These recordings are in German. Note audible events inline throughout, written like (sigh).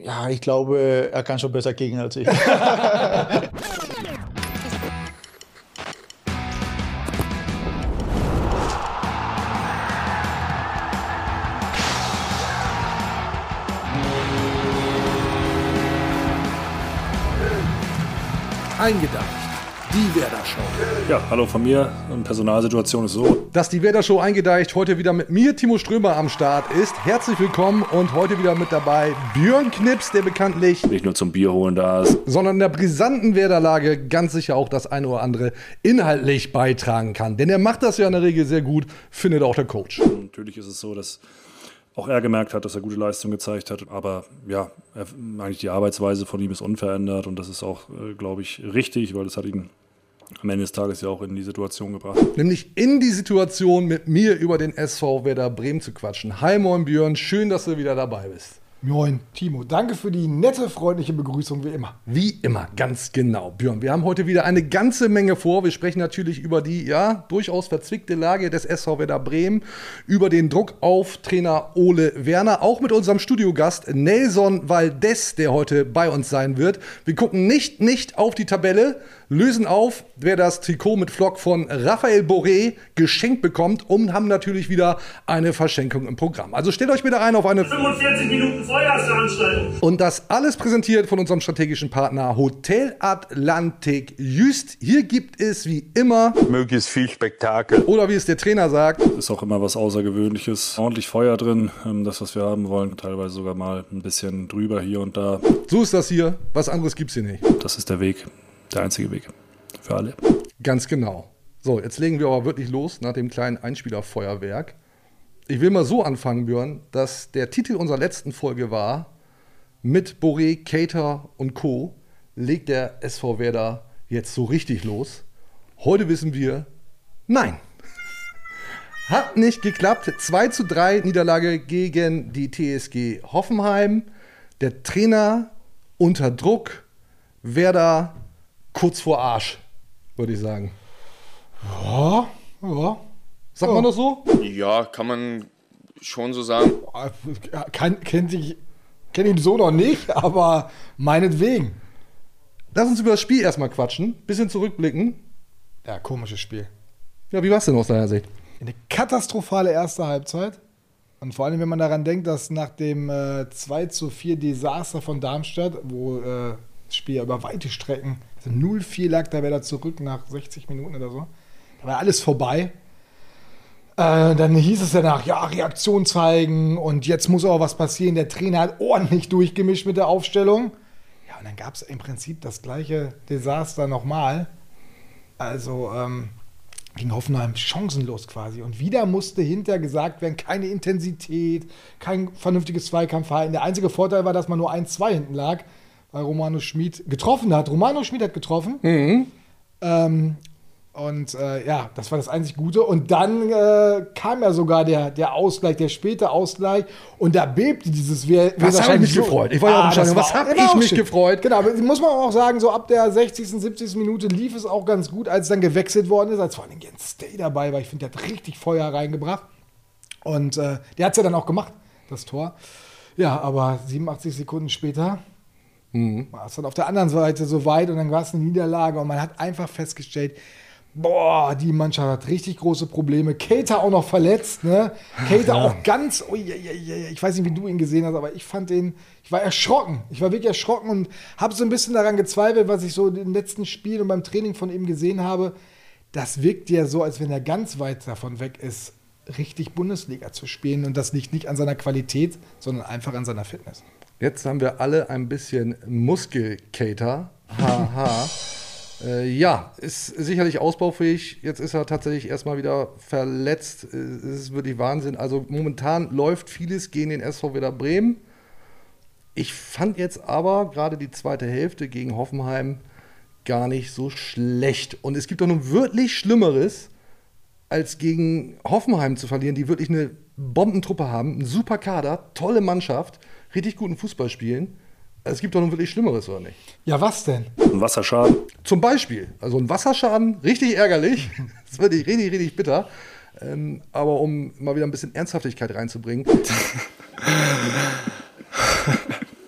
Ja, ich glaube, er kann schon besser gegen als ich. Eingedacht. Ja, hallo von mir. Die Personalsituation ist so. Dass die Werder Show eingedeicht heute wieder mit mir, Timo Strömer, am Start ist. Herzlich willkommen und heute wieder mit dabei Björn Knips, der bekanntlich Nicht nur zum Bier holen da ist. sondern in der brisanten Werderlage ganz sicher auch das eine oder andere inhaltlich beitragen kann. Denn er macht das ja in der Regel sehr gut, findet auch der Coach. Natürlich ist es so, dass auch er gemerkt hat, dass er gute Leistung gezeigt hat. Aber ja, er, eigentlich die Arbeitsweise von ihm ist unverändert und das ist auch, äh, glaube ich, richtig, weil das hat ihn am Ende des Tages ja auch in die Situation gebracht. Nämlich in die Situation, mit mir über den SV Werder Bremen zu quatschen. Hi, moin Björn, schön, dass du wieder dabei bist. Moin, Timo. Danke für die nette, freundliche Begrüßung, wie immer. Wie immer, ganz genau. Björn, wir haben heute wieder eine ganze Menge vor. Wir sprechen natürlich über die, ja, durchaus verzwickte Lage des SV Werder Bremen, über den Druck auf Trainer Ole Werner, auch mit unserem Studiogast Nelson Valdez, der heute bei uns sein wird. Wir gucken nicht, nicht auf die Tabelle, lösen auf, wer das Trikot mit Flock von Raphael Boré geschenkt bekommt und haben natürlich wieder eine Verschenkung im Programm. Also stellt euch bitte ein auf eine 45 Minuten Feuerveranstaltung. und das alles präsentiert von unserem strategischen Partner Hotel Atlantik Just. Hier gibt es wie immer, möglichst viel Spektakel. oder wie es der Trainer sagt, Ist auch immer was Außergewöhnliches. Ordentlich Feuer drin, ähm, das, was wir haben wollen. Teilweise sogar mal ein bisschen drüber hier und da. so ist das hier, was anderes gibt's hier nicht. Das ist der Weg, der einzige Weg für alle. Ganz genau. So, jetzt legen wir aber wirklich los nach dem kleinen Einspielerfeuerwerk. Ich will mal so anfangen, Björn, dass der Titel unserer letzten Folge war, mit Boré, Cater und Co. legt der SV Werder jetzt so richtig los. Heute wissen wir, nein. (laughs) Hat nicht geklappt. 2 zu 3 Niederlage gegen die TSG Hoffenheim. Der Trainer unter Druck. Werder kurz vor Arsch, würde ich sagen. Ja, ja. Sagt man das so? Ja, kann man schon so sagen. Kann, kennt ich, kenne ihn so noch nicht, (laughs) aber meinetwegen. Lass uns über das Spiel erstmal quatschen, bisschen zurückblicken. Ja, komisches Spiel. Ja, wie war es denn aus deiner Sicht? Eine katastrophale erste Halbzeit. Und vor allem, wenn man daran denkt, dass nach dem äh, 2 zu 4 Desaster von Darmstadt, wo äh, das Spiel ja über weite Strecken, also 0-4 lag da wieder zurück nach 60 Minuten oder so, da war alles vorbei. Äh, dann hieß es danach, ja, Reaktion zeigen und jetzt muss auch was passieren. Der Trainer hat ordentlich durchgemischt mit der Aufstellung. Ja, und dann gab es im Prinzip das gleiche Desaster nochmal. Also ähm, gegen Hoffenheim chancenlos quasi. Und wieder musste hinterher gesagt werden, keine Intensität, kein vernünftiges Zweikampfverhalten. Der einzige Vorteil war, dass man nur 1-2 hinten lag, weil Romano Schmid getroffen hat. Romano Schmid hat getroffen. Ähm, und äh, ja, das war das einzig Gute. Und dann äh, kam ja sogar der, der Ausgleich, der späte Ausgleich. Und da bebte dieses Wehr. Was hab ich mich gefreut? Ich war ja auch im. Was hab ich mich gefreut? Genau, aber muss man auch sagen, so ab der 60., 70. Minute lief es auch ganz gut, als dann gewechselt worden ist, als vor allem Jens Stay dabei war. Ich finde, der hat richtig Feuer reingebracht. Und äh, der hat es ja dann auch gemacht, das Tor. Ja, aber 87 Sekunden später war es dann auf der anderen Seite so weit und dann war es eine Niederlage und man hat einfach festgestellt, boah, die Mannschaft hat richtig große Probleme. Cater auch noch verletzt, ne? Cater auch ganz, ui, ui, ui, ich weiß nicht, wie du ihn gesehen hast, aber ich fand ihn, ich war erschrocken. Ich war wirklich erschrocken und habe so ein bisschen daran gezweifelt, was ich so in den letzten Spielen und beim Training von ihm gesehen habe. Das wirkt ja so, als wenn er ganz weit davon weg ist, richtig Bundesliga zu spielen. Und das liegt nicht an seiner Qualität, sondern einfach an seiner Fitness. Jetzt haben wir alle ein bisschen Muskelkater. Haha. (laughs) äh, ja, ist sicherlich ausbaufähig. Jetzt ist er tatsächlich erstmal wieder verletzt. Äh, Es ist wirklich Wahnsinn. Also momentan läuft vieles gegen den SV Werder Bremen. Ich fand jetzt aber gerade die zweite Hälfte gegen Hoffenheim gar nicht so schlecht. Und es gibt doch nun wirklich Schlimmeres, als gegen Hoffenheim zu verlieren, die wirklich eine Bombentruppe haben, einen super Kader, tolle Mannschaft, richtig guten Fußball spielen. Es gibt doch nun wirklich Schlimmeres, oder nicht? Ja, was denn? Ein Wasserschaden. Zum Beispiel, also ein Wasserschaden, richtig ärgerlich. (laughs) Das ist wirklich richtig, richtig bitter. Ähm, aber um mal wieder ein bisschen Ernsthaftigkeit reinzubringen. (laughs)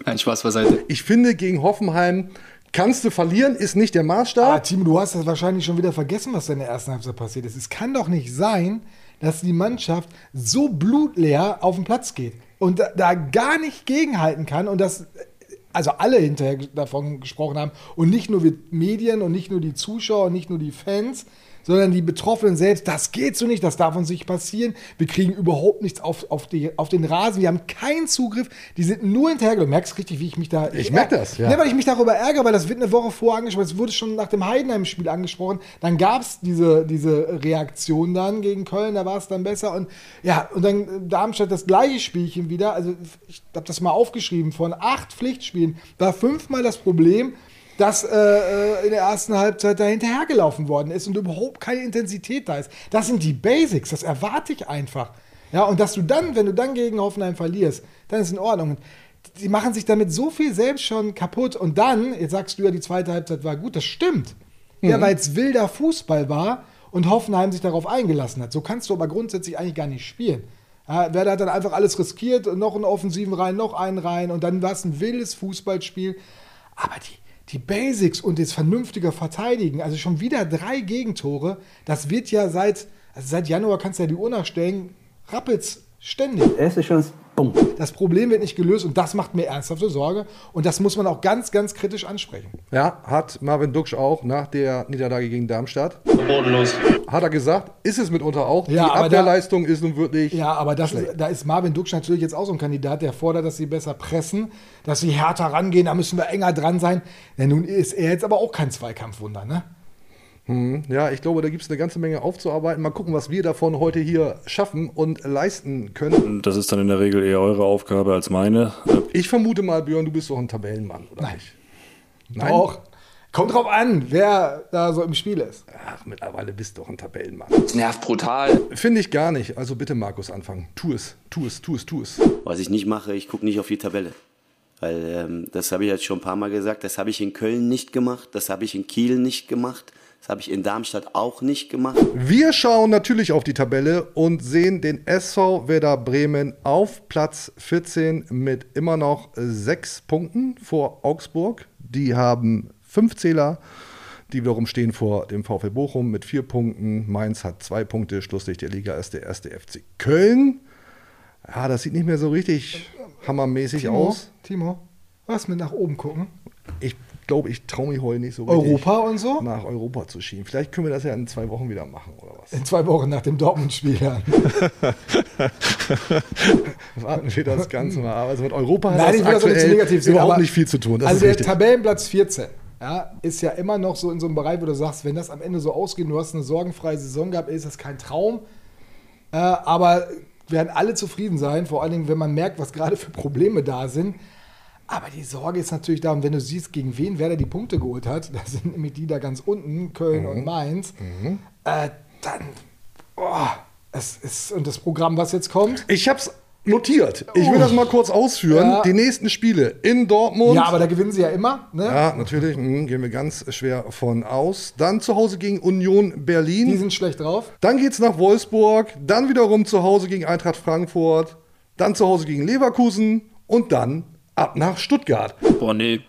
Nein, Spaß beiseite. Ich finde, gegen Hoffenheim kannst du verlieren, ist nicht der Maßstab. Timo, du hast das wahrscheinlich schon wieder vergessen, was da in der ersten Halbzeit passiert ist. Es kann doch nicht sein, dass die Mannschaft so blutleer auf den Platz geht und da, da gar nicht gegenhalten kann und das also alle hinterher davon gesprochen haben und nicht nur wir Medien und nicht nur die Zuschauer und nicht nur die Fans, sondern die Betroffenen selbst, das geht so nicht, das darf uns nicht passieren. Wir kriegen überhaupt nichts auf, auf, die, auf den Rasen, wir haben keinen Zugriff, die sind nur hinterher. Du merkst richtig, wie ich mich da. Ich merk das, ja. ja. weil ich mich darüber ärgere, weil das wird eine Woche vorher angesprochen, es wurde schon nach dem Heidenheim-Spiel angesprochen, dann gab es diese, diese Reaktion dann gegen Köln, da war es dann besser und ja, und dann äh, Darmstadt das gleiche Spielchen wieder, also ich habe das mal aufgeschrieben, von acht Pflichtspielen war fünfmal das Problem, dass äh, äh, in der ersten Halbzeit da hinterhergelaufen worden ist und überhaupt keine Intensität da ist. Das sind die Basics, das erwarte ich einfach. Ja, und dass du dann, wenn du dann gegen Hoffenheim verlierst, dann ist in Ordnung. Die machen sich damit so viel selbst schon kaputt. Und dann, jetzt sagst du ja, die zweite Halbzeit war gut, das stimmt. Ja, weil es wilder Fußball war und Hoffenheim sich darauf eingelassen hat. So kannst du aber grundsätzlich eigentlich gar nicht spielen. Ja, Werder hat dann einfach alles riskiert, noch einen offensiven rein, noch einen rein und dann war es ein wildes Fußballspiel. Aber die, die Basics und das vernünftige Verteidigen, also schon wieder drei Gegentore, das wird ja seit, also seit Januar kannst du ja die Uhr nachstellen, rappelt's ständig. Erste Chance, bumm. Das Problem wird nicht gelöst und das macht mir ernsthafte Sorge und das muss man auch ganz, ganz kritisch ansprechen. Ja, hat Marvin Duksch auch nach der Niederlage gegen Darmstadt. Bodenlos. Hat er gesagt, ist es mitunter auch. Ja, die aber da- Abwehrleistung ist nun wirklich. Ja, aber das, da ist Marvin Duksch natürlich jetzt auch so ein Kandidat, der fordert, dass sie besser pressen, dass sie härter rangehen, da müssen wir enger dran sein. Ja, nun ist er jetzt aber auch kein Zweikampfwunder, ne? Ja, ich glaube, da gibt es eine ganze Menge aufzuarbeiten. Mal gucken, was wir davon heute hier schaffen und leisten können. Das ist dann in der Regel eher eure Aufgabe als meine. Ich vermute mal, Björn, du bist doch ein Tabellenmann, oder Nein. nicht? Nein. Auch. Kommt drauf an, wer da so im Spiel ist. Ach, mittlerweile bist du doch ein Tabellenmann. Das nervt brutal. Finde ich gar nicht. Also bitte, Markus, anfangen. Tu es, tu es, tu es, tu es. Was ich nicht mache, ich gucke nicht auf die Tabelle. Weil ähm, das habe ich jetzt schon ein paar Mal gesagt, das habe ich in Köln nicht gemacht, das habe ich in Kiel nicht gemacht, das habe ich in Darmstadt auch nicht gemacht. Wir schauen natürlich auf die Tabelle und sehen den SV Werder Bremen auf Platz 14 mit immer noch sechs Punkten vor Augsburg. Die haben fünf Zähler. Die wiederum stehen vor dem VfL Bochum mit vier Punkten. Mainz hat zwei Punkte. Schlusslicht der Liga ist der erste FC Köln. Ja, das sieht nicht mehr so richtig hammermäßig Timo, aus. Timo, was mit nach oben gucken? Ich glaube, ich traue mich heute nicht so Europa und so? nach Europa zu schieben. Vielleicht können wir das ja in zwei Wochen wieder machen oder was. In zwei Wochen nach dem Dortmund-Spiel. Ja. (laughs) Warten wir das Ganze mal. Also mit Europa hat Nein, ich will das auch nicht zu aktuell negativ sehen. überhaupt nicht viel zu tun. Das also der. Tabellenplatz 14 ja, ist ja immer noch so in so einem Bereich, wo du sagst, wenn das am Ende so ausgeht, du hast eine sorgenfreie Saison gehabt, ist das kein Traum. Äh, aber werden alle zufrieden sein, vor allen Dingen, wenn man merkt, was gerade für Probleme da sind. Aber die Sorge ist natürlich da, und wenn du siehst, gegen wen Werder die Punkte geholt hat, (laughs) da sind nämlich die da ganz unten, Köln Mhm. und Mainz, äh, dann, oh, es ist, und das Programm, was jetzt kommt, Ich habe es notiert. Ich will das mal kurz ausführen. Ja. Die nächsten Spiele in Dortmund. ja, aber da gewinnen sie ja immer, ne? Ja, natürlich, mhm, gehen wir ganz schwer von aus. Dann zu Hause gegen Union Berlin. Die sind schlecht drauf. Dann geht's nach Wolfsburg, dann wiederum zu Hause gegen Eintracht Frankfurt, dann zu Hause gegen Leverkusen und dann ab nach Stuttgart. Boah, nee,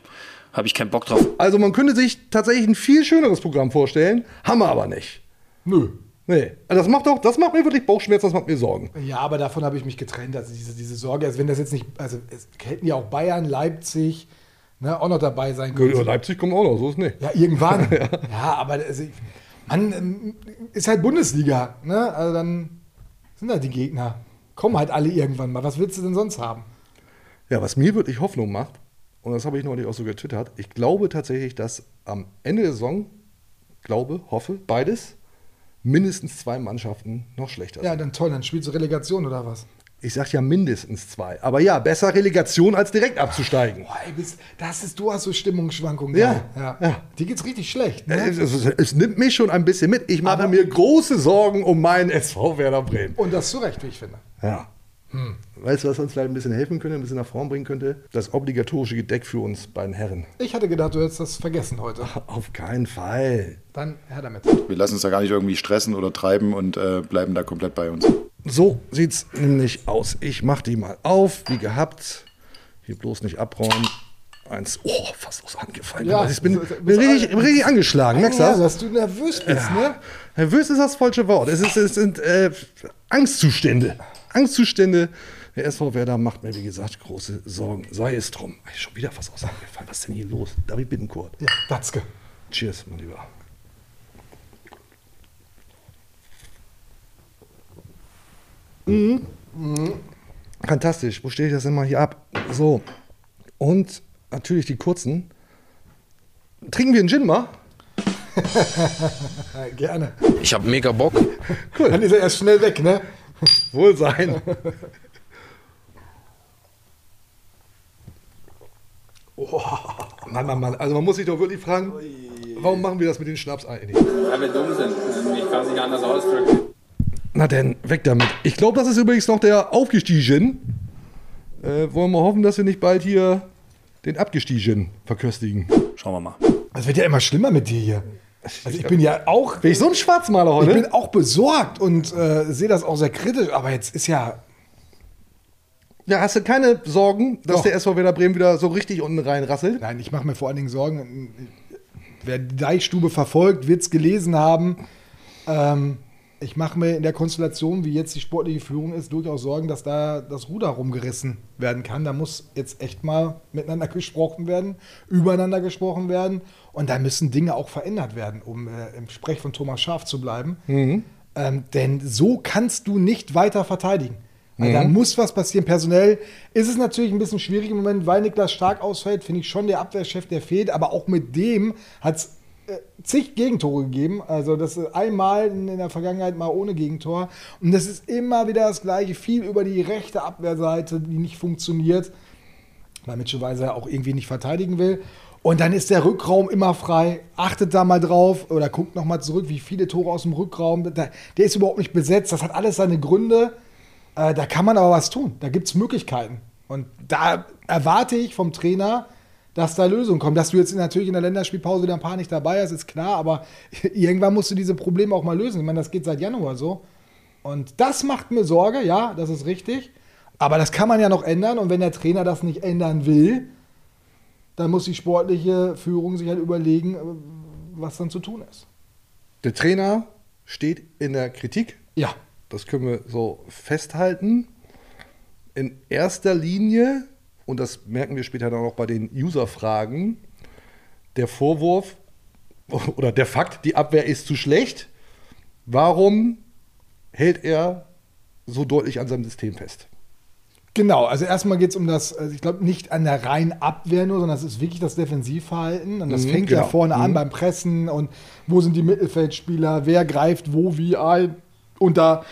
habe ich keinen Bock drauf. Also man könnte sich tatsächlich ein viel schöneres Programm vorstellen, haben wir aber nicht. Nö. Nee, also das macht doch, das macht mir wirklich Bauchschmerzen, das macht mir Sorgen. Ja, aber davon habe ich mich getrennt. Also diese, diese Sorge, also wenn das jetzt nicht, also es hätten ja auch Bayern, Leipzig ne, auch noch dabei sein können. Ja, Leipzig kommt auch noch, so ist nicht. Ja, irgendwann. (laughs) ja. aber also, man ähm, ist halt Bundesliga. Ne? Also dann sind halt die Gegner. Kommen halt alle irgendwann mal. Was willst du denn sonst haben? Ja, was mir wirklich Hoffnung macht, und das habe ich neulich auch so getwittert, ich glaube tatsächlich, dass am Ende der Saison, glaube, hoffe, beides, mindestens zwei Mannschaften noch schlechter Ja, sind. dann toll, dann spielst du Relegation oder was? Ich sage ja mindestens zwei. Aber ja, besser Relegation als direkt abzusteigen. Boah, ey, bist, das ist, du hast so Stimmungsschwankungen. Ja, da. ja. Die geht's richtig schlecht. Ne? Es, es, es nimmt mich schon ein bisschen mit. Ich mache Aber- mir große Sorgen um meinen SV Werder Bremen. Und das zu Recht, wie ich finde. Ja. Weißt du, was uns vielleicht ein bisschen helfen könnte, ein bisschen nach vorn bringen könnte? Das obligatorische Gedeck für uns beiden Herren. Ich hatte gedacht, du hättest das vergessen heute. (laughs) Auf keinen Fall. Dann her damit. Wir lassen uns da gar nicht irgendwie stressen oder treiben und äh, bleiben da komplett bei uns. So sieht's nämlich aus. Ich mache die mal auf, wie gehabt. Hier bloß nicht abräumen. Eins. Oh, fast aus der Hand gefallen. Ja, ich bin, so- bin, richtig, richtig angeschlagen. Merkst du ja, das? dass du nervös bist, ne? Nervös ist das falsche Wort. Es, ist, es sind äh, Angstzustände. Angstzustände. Der SV Werder macht mir, wie gesagt, große Sorgen. Sei es drum. Ey, Schon wieder fast aus gefallen. Was ist denn hier los? David Bittenkurt. Ja, Datzke. Cheers, mein Lieber. Mhm. Fantastisch. Wo stehe ich das denn mal hier ab? So. Und natürlich die kurzen. Trinken wir einen Gin mal? (laughs) Gerne. Ich habe mega Bock. Dann ist er erst schnell weg, ne? (laughs) Wohl sein. Oh, Mann, Mann, Mann. Also man muss sich doch wirklich fragen, warum machen wir das mit den Schnaps eigentlich? Weil wir dumm sind. Ich kann es nicht anders ausdrücken. Na denn, weg damit. Ich glaube, das ist übrigens noch der Aufgestiegen. Äh, wollen wir hoffen, dass wir nicht bald hier den Abgestiegen verköstigen. Schauen wir mal. Es wird ja immer schlimmer mit dir hier. Also ich bin ja auch, Bin ich so ein Schwarzmaler ich heute? bin auch besorgt und äh, sehe das auch sehr kritisch, aber jetzt ist ja, ja, hast du keine Sorgen, dass Doch. der SV Werder Bremen wieder so richtig unten reinrasselt? nein, ich mache mir vor allen Dingen Sorgen. Wer die Deichstube verfolgt, wird es gelesen haben. Ähm, ich mache mir in der Konstellation, wie jetzt die sportliche Führung ist, durchaus Sorgen, dass da das Ruder rumgerissen werden kann. Da muss jetzt echt mal miteinander (laughs) gesprochen werden, übereinander gesprochen werden. Und da müssen Dinge auch verändert werden, um äh, im Sprech von Thomas Schaaf zu bleiben. Ähm, denn so kannst du nicht weiter verteidigen. Also Da muss was passieren. Personell ist es natürlich ein bisschen schwierig im Moment, weil Niklas Stark ausfällt, finde ich schon der Abwehrchef, der fehlt. Aber auch mit dem hat es äh, zig Gegentore gegeben. Also das ist einmal in, in der Vergangenheit mal ohne Gegentor. Und das ist immer wieder das Gleiche. Viel über die rechte Abwehrseite, die nicht funktioniert, weil Mitchell Weiser auch irgendwie nicht verteidigen will. Und dann ist der Rückraum immer frei. Achtet da mal drauf oder guckt noch mal zurück, wie viele Tore aus dem Rückraum. Der ist überhaupt nicht besetzt. Das hat alles seine Gründe. Äh, da kann man aber was tun. Da gibt es Möglichkeiten. Und da erwarte ich vom Trainer, dass da Lösungen kommen. Dass du jetzt natürlich in der Länderspielpause wieder ein paar nicht dabei hast, ist klar. Aber (laughs) irgendwann musst du diese Probleme auch mal lösen. Ich meine, das geht seit Januar so. Und das macht mir Sorge, ja, das ist richtig. Aber das kann man ja noch ändern. Und wenn der Trainer das nicht ändern will, dann muss die sportliche Führung sich halt überlegen, äh, was dann zu tun ist. Der Trainer steht in der Kritik. Ja. Das können wir so festhalten. In erster Linie, und das merken wir später dann auch bei den User-Fragen, der Vorwurf (laughs) oder der Fakt, die Abwehr ist zu schlecht. Warum hält er so deutlich an seinem System fest? Genau, also erstmal geht es um das, also ich glaube nicht an der reinen Abwehr nur, sondern es ist wirklich das Defensivverhalten. Und das Mhm, fängt ja genau. vorne an Mhm. beim Pressen und wo sind die Mittelfeldspieler, wer greift wo wie ein. Und da,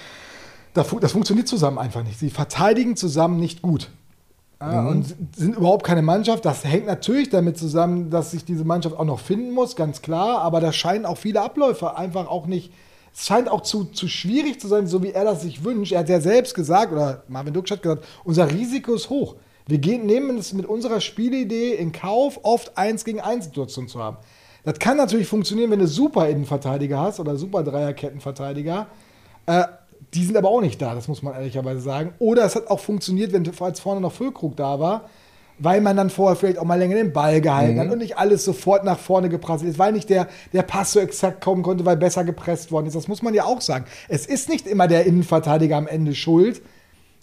da das funktioniert zusammen einfach nicht. Sie verteidigen zusammen nicht gut. Ja, Mhm. Und sind überhaupt keine Mannschaft. Das hängt natürlich damit zusammen, dass sich diese Mannschaft auch noch finden muss, ganz klar. Aber da scheinen auch viele Abläufe einfach auch nicht. Es scheint auch zu, zu schwierig zu sein, so wie er das sich wünscht. Er hat ja selbst gesagt, oder Marvin Duksch hat gesagt, unser Risiko ist hoch. Wir gehen, nehmen es mit unserer Spielidee in Kauf, oft 1 gegen 1 Situation zu haben. Das kann natürlich funktionieren, wenn du super Innenverteidiger hast oder super Dreierkettenverteidiger. Äh, die sind aber auch nicht da, das muss man ehrlicherweise sagen. Oder es hat auch funktioniert, wenn als vorne noch Füllkrug da war, weil man dann vorher vielleicht auch mal länger den Ball gehalten Mhm. hat und nicht alles sofort nach vorne geprasselt ist, weil nicht der, der Pass so exakt kommen konnte, weil besser gepresst worden ist. Das muss man ja auch sagen. Es ist nicht immer der Innenverteidiger am Ende schuld,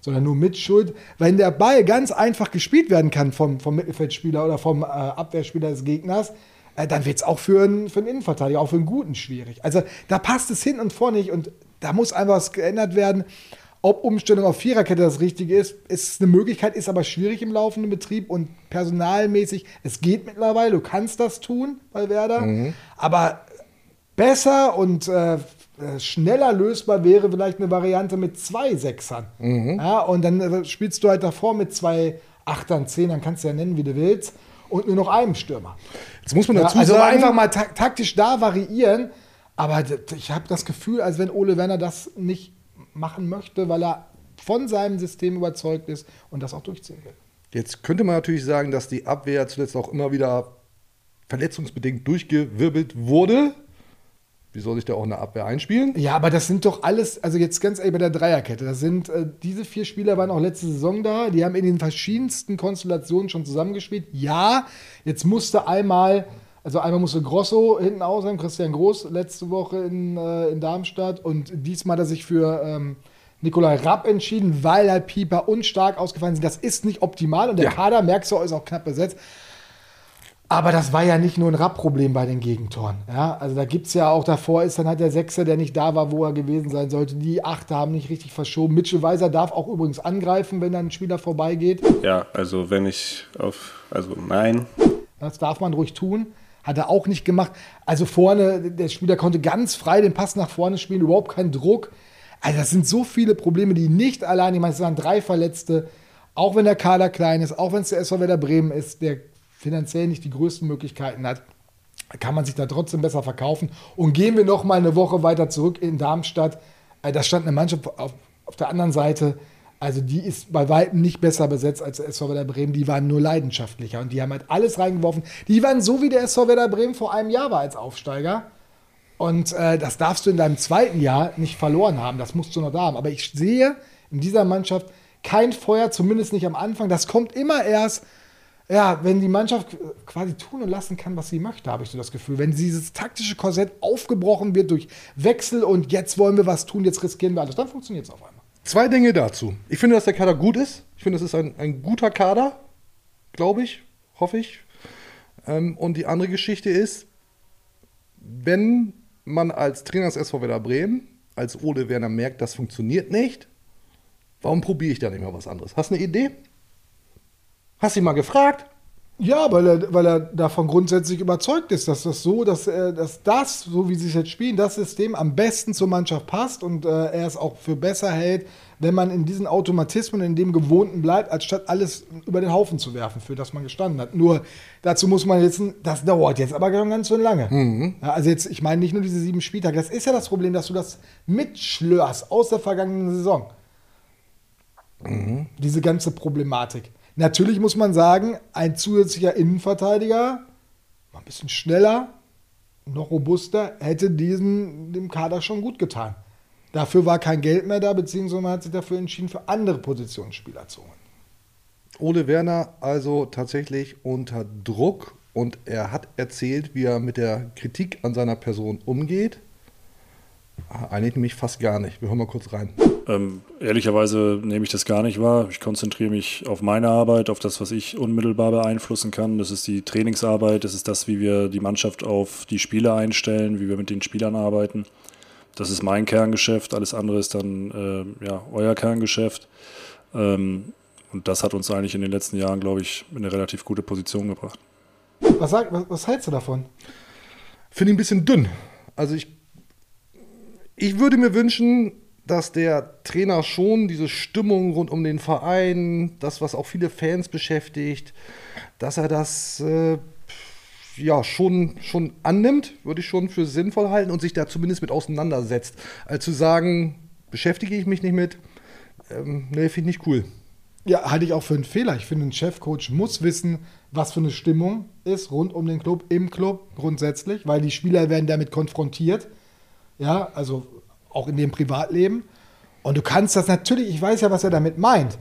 sondern nur mit Schuld, wenn der Ball ganz einfach gespielt werden kann vom, vom Mittelfeldspieler oder vom äh, Abwehrspieler des Gegners, äh, dann wird es auch für einen, für einen Innenverteidiger, auch für einen Guten schwierig. Also da passt es hin und vor nicht und da muss einfach was geändert werden. Ob Umstellung auf Viererkette das Richtige ist, ist eine Möglichkeit, ist aber schwierig im laufenden Betrieb und personalmäßig. Es geht mittlerweile, du kannst das tun bei Werder, aber besser und äh, äh, schneller lösbar wäre vielleicht eine Variante mit zwei Sechsern. Ja, und dann äh, spielst du halt davor mit zwei Achtern, Zehnern, kannst du ja nennen, wie du willst, und nur noch einem Stürmer. Jetzt muss man Ja, dazu also sagen, einfach mal tak taktisch da variieren. Aber ich habe das Gefühl, als wenn Ole Werner das nicht machen möchte, weil er von seinem System überzeugt ist und das auch durchziehen will. Jetzt könnte man natürlich sagen, dass die Abwehr zuletzt auch immer wieder verletzungsbedingt durchgewirbelt wurde. Wie soll sich der auch in der Abwehr einspielen? Ja, aber das sind doch alles, also jetzt ganz ehrlich bei der Dreierkette, das sind, äh, diese vier Spieler waren auch letzte Saison da, die haben in den verschiedensten Konstellationen schon zusammengespielt. Ja, jetzt musste einmal, also einmal musste Grosso hinten aus sein, Christian Groß letzte Woche in, äh, in Darmstadt und diesmal hat er sich für ähm, Nikolai Rapp entschieden, weil halt Pieper und Stark ausgefallen sind. Das ist nicht optimal und der Ja. Kader, merkst du, ist auch knapp besetzt. Aber das war ja nicht nur ein Rapp-Problem bei den Gegentoren. Ja, also da gibt es ja auch davor ist dann halt der Sechser, der nicht da war, wo er gewesen sein sollte. Die Achte haben nicht richtig verschoben. Mitchell Weiser darf auch übrigens angreifen, wenn dann ein Spieler vorbeigeht. Ja, also wenn ich auf, also nein. Das darf man ruhig tun. Hat er auch nicht gemacht. Also vorne, der Spieler konnte ganz frei den Pass nach vorne spielen, überhaupt kein Druck. Also das sind so viele Probleme, die nicht allein, ich meine, es waren drei Verletzte, auch wenn der Kader klein ist, auch wenn es der SV Werder Bremen ist, der finanziell nicht die größten Möglichkeiten hat, kann man sich da trotzdem besser verkaufen. Und gehen wir noch mal eine Woche weiter zurück in Darmstadt. Äh, Da stand eine Mannschaft auf, auf der anderen Seite, also die ist bei weitem nicht besser besetzt als der SV Werder Bremen. Die waren nur leidenschaftlicher und die haben halt alles reingeworfen. Die waren so, wie der SV Werder Bremen vor einem Jahr war als Aufsteiger. Und äh, das darfst du in deinem zweiten Jahr nicht verloren haben. Das musst du noch da haben. Aber ich sehe in dieser Mannschaft kein Feuer, zumindest nicht am Anfang. Das kommt immer erst, ja, wenn die Mannschaft quasi tun und lassen kann, was sie möchte, habe ich so das Gefühl. Wenn dieses taktische Korsett aufgebrochen wird durch Wechsel und jetzt wollen wir was tun, jetzt riskieren wir alles, dann funktioniert es auf einmal. Zwei Dinge dazu. Ich finde, dass der Kader gut ist. Ich finde, es ist ein, ein guter Kader, glaube ich, hoffe ich. Ähm, und die andere Geschichte ist, wenn man als Trainer des SV Werder Bremen, als Ole Werner merkt, das funktioniert nicht, warum probiere ich da nicht mal was anderes? Hast du eine Idee? Hast du ihn mal gefragt? Ja, weil er, weil er davon grundsätzlich überzeugt ist, dass das so, dass, er, dass das, so wie sie es jetzt spielen, das System am besten zur Mannschaft passt und äh, er es auch für besser hält, wenn man in diesen Automatismen, in dem Gewohnten bleibt, als statt alles über den Haufen zu werfen, für das man gestanden hat. Nur dazu muss man jetzt, das dauert jetzt aber schon ganz schön lange. Ja, also jetzt, ich meine nicht nur diese sieben Spieltage, das ist ja das Problem, dass du das mitschlörst aus der vergangenen Saison. Diese ganze Problematik. Natürlich muss man sagen, ein zusätzlicher Innenverteidiger, ein bisschen schneller, noch robuster, hätte diesen, dem Kader schon gut getan. Dafür war kein Geld mehr da, beziehungsweise man hat sich dafür entschieden, für andere Positionsspieler zu holen. Ole Werner also tatsächlich unter Druck und er hat erzählt, wie er mit der Kritik an seiner Person umgeht. Ah, Einigt mich fast gar nicht. Wir hören mal kurz rein. Ähm, ehrlicherweise nehme ich das gar nicht wahr. Ich konzentriere mich auf meine Arbeit, auf das, was ich unmittelbar beeinflussen kann. Das ist die Trainingsarbeit, das ist das, wie wir die Mannschaft auf die Spieler einstellen, wie wir mit den Spielern arbeiten. Das ist mein Kerngeschäft, alles andere ist dann äh, ja, euer Kerngeschäft. Ähm, und das hat uns eigentlich in den letzten Jahren, glaube ich, in eine relativ gute Position gebracht. Was, sag, was, was hältst du davon? Finde ich ein bisschen dünn. Also ich, ich würde mir wünschen, dass der Trainer schon diese Stimmung rund um den Verein, das, was auch viele Fans beschäftigt, dass er das äh, ja schon, schon annimmt, würde ich schon für sinnvoll halten und sich da zumindest mit auseinandersetzt. Als zu sagen, beschäftige ich mich nicht mit, ähm, nee, finde ich nicht cool. Ja, halte ich auch für einen Fehler. Ich finde, ein Chefcoach muss wissen, was für eine Stimmung ist rund um den Club, im Club grundsätzlich, weil die Spieler werden damit konfrontiert. Ja, also auch in dem Privatleben. Und du kannst das natürlich, ich weiß ja, was er damit meint.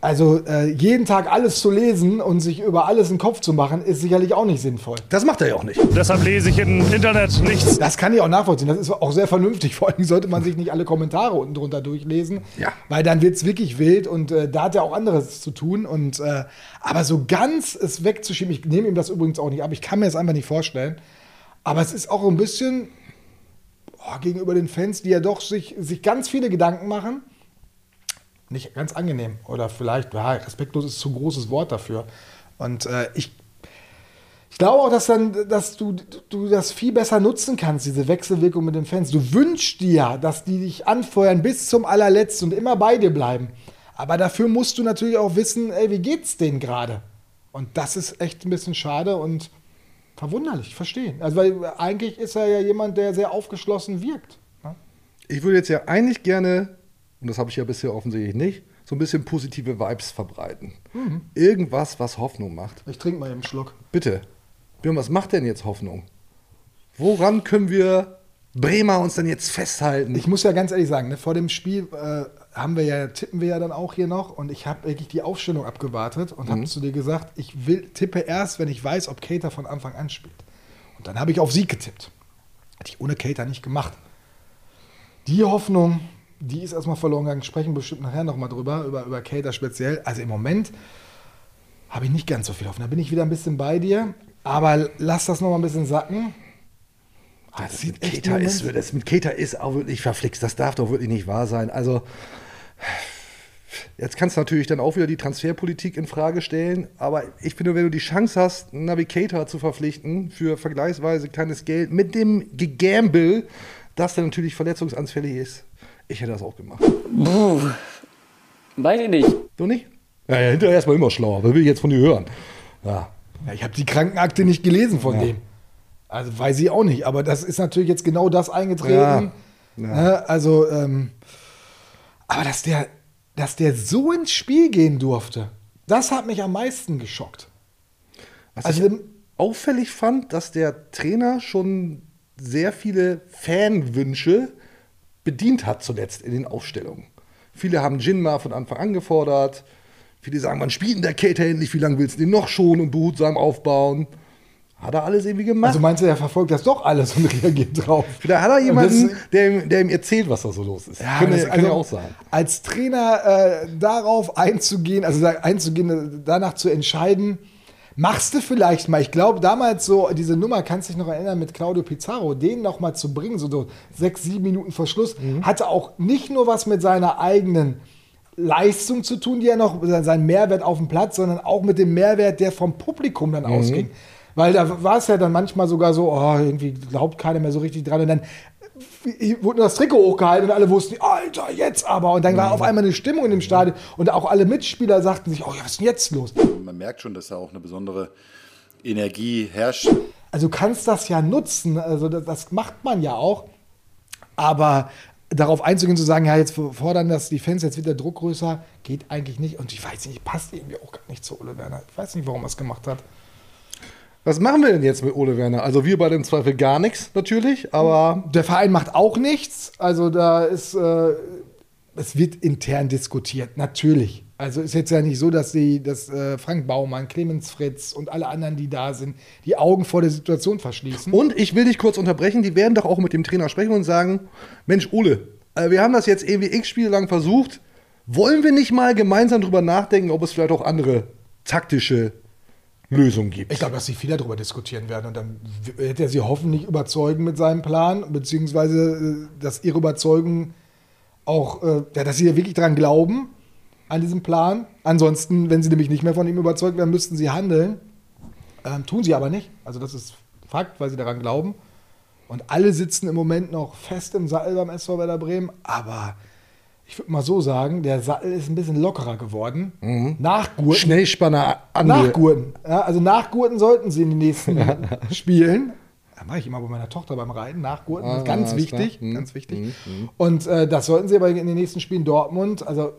Also äh, jeden Tag alles zu lesen und sich über alles einen Kopf zu machen, ist sicherlich auch nicht sinnvoll. Das macht er ja auch nicht. Deshalb lese ich im Internet nichts. Das kann ich auch nachvollziehen. Das ist auch sehr vernünftig. Vor allem sollte man sich nicht alle Kommentare unten drunter durchlesen, Ja. weil dann wird es wirklich wild und äh, da hat er auch anderes zu tun. Und, äh, aber so ganz es wegzuschieben, ich nehme ihm das übrigens auch nicht ab, ich kann mir das einfach nicht vorstellen. Aber es ist auch ein bisschen oh, gegenüber den Fans, die ja doch sich, sich ganz viele Gedanken machen, nicht ganz angenehm. Oder vielleicht, ja, respektlos ist zu großes Wort dafür. Und äh, ich ich glaube auch, dass, dann, dass du, du das viel besser nutzen kannst, diese Wechselwirkung mit den Fans. Du wünschst dir, dass die dich anfeuern bis zum allerletzten und immer bei dir bleiben. Aber dafür musst du natürlich auch wissen, ey, wie geht's denen gerade? Und das ist echt ein bisschen schade und verwunderlich, verstehe. Also, weil eigentlich ist er ja jemand, der sehr aufgeschlossen wirkt. ne? Ich würde jetzt ja eigentlich gerne, und das habe ich ja bisher offensichtlich nicht, so ein bisschen positive Vibes verbreiten. Mhm. Irgendwas, was Hoffnung macht. Ich trinke mal einen Schluck. Bitte. Björn, was macht denn jetzt Hoffnung? Woran können wir Bremer uns dann jetzt festhalten? Ich muss ja ganz ehrlich sagen, ne, vor dem Spiel äh, haben wir ja, tippen wir ja dann auch hier noch und ich habe wirklich die Aufstellung abgewartet und habe zu dir gesagt, ich will, tippe erst, wenn ich weiß, ob Cater von Anfang an spielt. Und dann habe ich auf Sieg getippt. Hätte ich ohne Cater nicht gemacht. Die Hoffnung, die ist erstmal verloren gegangen. Sprechen bestimmt nachher nochmal drüber, über, über Cater speziell. Also im Moment habe ich nicht ganz so viel Hoffnung. Da bin ich wieder ein bisschen bei dir. Aber lass das nochmal ein bisschen sacken. Ah, das mit Keter ist, das mit Keter ist auch wirklich verflixt. Das darf doch wirklich nicht wahr sein. Also, jetzt kannst du natürlich dann auch wieder die Transferpolitik in Frage stellen. Aber ich finde, wenn du die Chance hast, einen Navigator zu verpflichten für vergleichsweise kleines Geld mit dem Gegamble, dass der natürlich verletzungsanfällig ist, ich hätte das auch gemacht. Puh. Weiß ich nicht. Du nicht? Ja, ja hinterher ist man immer schlauer. Was will ich jetzt von dir hören? Ja. Ja, ich habe die Krankenakte nicht gelesen von Ja. dem. Also weiß ich auch nicht, aber das ist natürlich jetzt genau das eingetreten. Ja. Ne? Also, ähm, aber dass der, dass der so ins Spiel gehen durfte, das hat mich am meisten geschockt. Was Also, ich auffällig fand, dass der Trainer schon sehr viele Fanwünsche bedient hat zuletzt in den Aufstellungen. Viele haben Jinma von Anfang an gefordert. Viele sagen, man spielt in der Kälte endlich, wie lange willst du den noch schon und behutsam aufbauen? Hat er alles irgendwie gemacht? Also meinst du, er verfolgt das doch alles und (laughs) reagiert drauf? Vielleicht hat er jemanden, das- der, ihm- der ihm erzählt, was da so los ist. Ja, könnte, das- ja also auch sein. Als Trainer äh, darauf einzugehen, also da einzugehen, danach zu entscheiden, machst du vielleicht mal. Ich glaube, damals so, diese Nummer, kannst du dich noch erinnern, mit Claudio Pizarro, den noch mal zu bringen, so, so sechs, sieben Minuten vor Schluss, hatte auch nicht nur was mit seiner eigenen Leistung zu tun, die er noch, sein Mehrwert auf dem Platz, sondern auch mit dem Mehrwert, der vom Publikum dann ausging. Weil da war es ja dann manchmal sogar so, oh, irgendwie glaubt keiner mehr so richtig dran. Und dann wurde nur das Trikot hochgehalten und alle wussten, Alter, jetzt aber. Und dann war auf einmal eine Stimmung in dem Stadion und auch alle Mitspieler sagten sich, oh ja, was ist denn jetzt los? Man merkt schon, dass da auch eine besondere Energie herrscht. Also du kannst das ja nutzen, also das, das macht man ja auch. Aber darauf einzugehen, zu sagen, ja, jetzt fordern das die Fans, jetzt wird der Druck größer, geht eigentlich nicht. Und ich weiß nicht, passt irgendwie auch gar nicht zu Ole Werner. Ich weiß nicht, warum er es gemacht hat. Was machen wir denn jetzt mit Ole Werner? Also wir bei dem Zweifel gar nichts natürlich, aber Der Verein macht auch nichts. Also da ist, äh, es wird intern diskutiert, natürlich. Also ist jetzt ja nicht so, dass, die, dass äh, Frank Baumann, Clemens Fritz und alle anderen, die da sind, die Augen vor der Situation verschließen. Und ich will dich kurz unterbrechen, die werden doch auch mit dem Trainer sprechen und sagen, Mensch, Ole, äh, wir haben das jetzt irgendwie x Spiele lang versucht. Wollen wir nicht mal gemeinsam drüber nachdenken, ob es vielleicht auch andere taktische Lösungen gibt? Ich glaube, dass sie viel darüber diskutieren werden und dann wird er sie hoffentlich überzeugen mit seinem Plan, beziehungsweise, äh, dass ihre Überzeugung auch, äh, ja, dass sie wirklich daran glauben, an diesem Plan. Ansonsten, wenn sie nämlich nicht mehr von ihm überzeugt werden, müssten sie handeln. Ähm, tun sie aber nicht. Also, das ist Fakt, weil sie daran glauben. Und alle sitzen im Moment noch fest im Sattel beim SV Werder Bremen. Aber ich würde mal so sagen, der Sattel ist ein bisschen lockerer geworden. Nachgurten. Schnellspanner an Nachgurten. Ja, also nachgurten sollten sie in den nächsten (laughs) Spielen. Das mache ich immer bei meiner Tochter beim Reiten. Nachgurten, Ah, ganz wichtig. klar. Hm, Ganz wichtig. hm, hm. Und äh, das sollten sie aber in den nächsten Spielen Dortmund. Also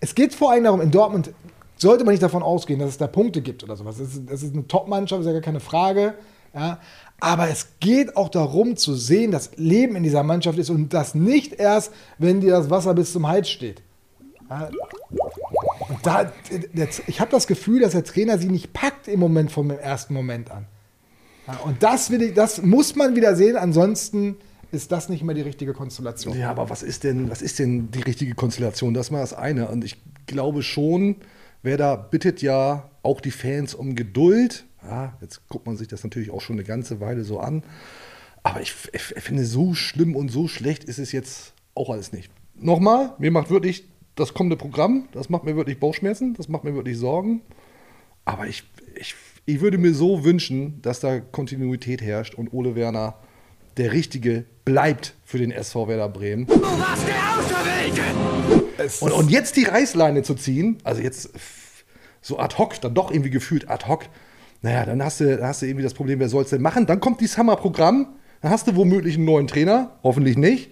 es geht vor allem darum, in Dortmund sollte man nicht davon ausgehen, dass es da Punkte gibt oder sowas. Das ist, das ist eine Top-Mannschaft, ist ja gar keine Frage. Ja. Aber es geht auch darum zu sehen, dass Leben in dieser Mannschaft ist und das nicht erst, wenn dir das Wasser bis zum Hals steht. Und da, ich habe das Gefühl, dass der Trainer sie nicht packt im Moment vom ersten Moment an. Und das, will ich, das muss man wieder sehen, ansonsten ist das nicht mehr die richtige Konstellation. Ja, aber was ist denn, was ist denn die richtige Konstellation? Das ist mal das eine. Und ich glaube schon, wer da bittet ja auch die Fans um Geduld. Ja, jetzt guckt man sich das natürlich auch schon eine ganze Weile so an. Aber ich, ich finde, so schlimm und so schlecht ist es jetzt auch alles nicht. Nochmal, mir macht wirklich das kommende Programm, das macht mir wirklich Bauchschmerzen, das macht mir wirklich Sorgen. Aber ich, ich, ich würde mir so wünschen, dass da Kontinuität herrscht und Ole Werner der Richtige bleibt für den SV Werder Bremen. Und, und jetzt die Reißleine zu ziehen, also jetzt so ad hoc, dann doch irgendwie gefühlt ad hoc, naja, dann hast du, hast du irgendwie das Problem, wer soll es denn machen? Dann kommt dieses Hammerprogramm, dann hast du womöglich einen neuen Trainer, hoffentlich nicht.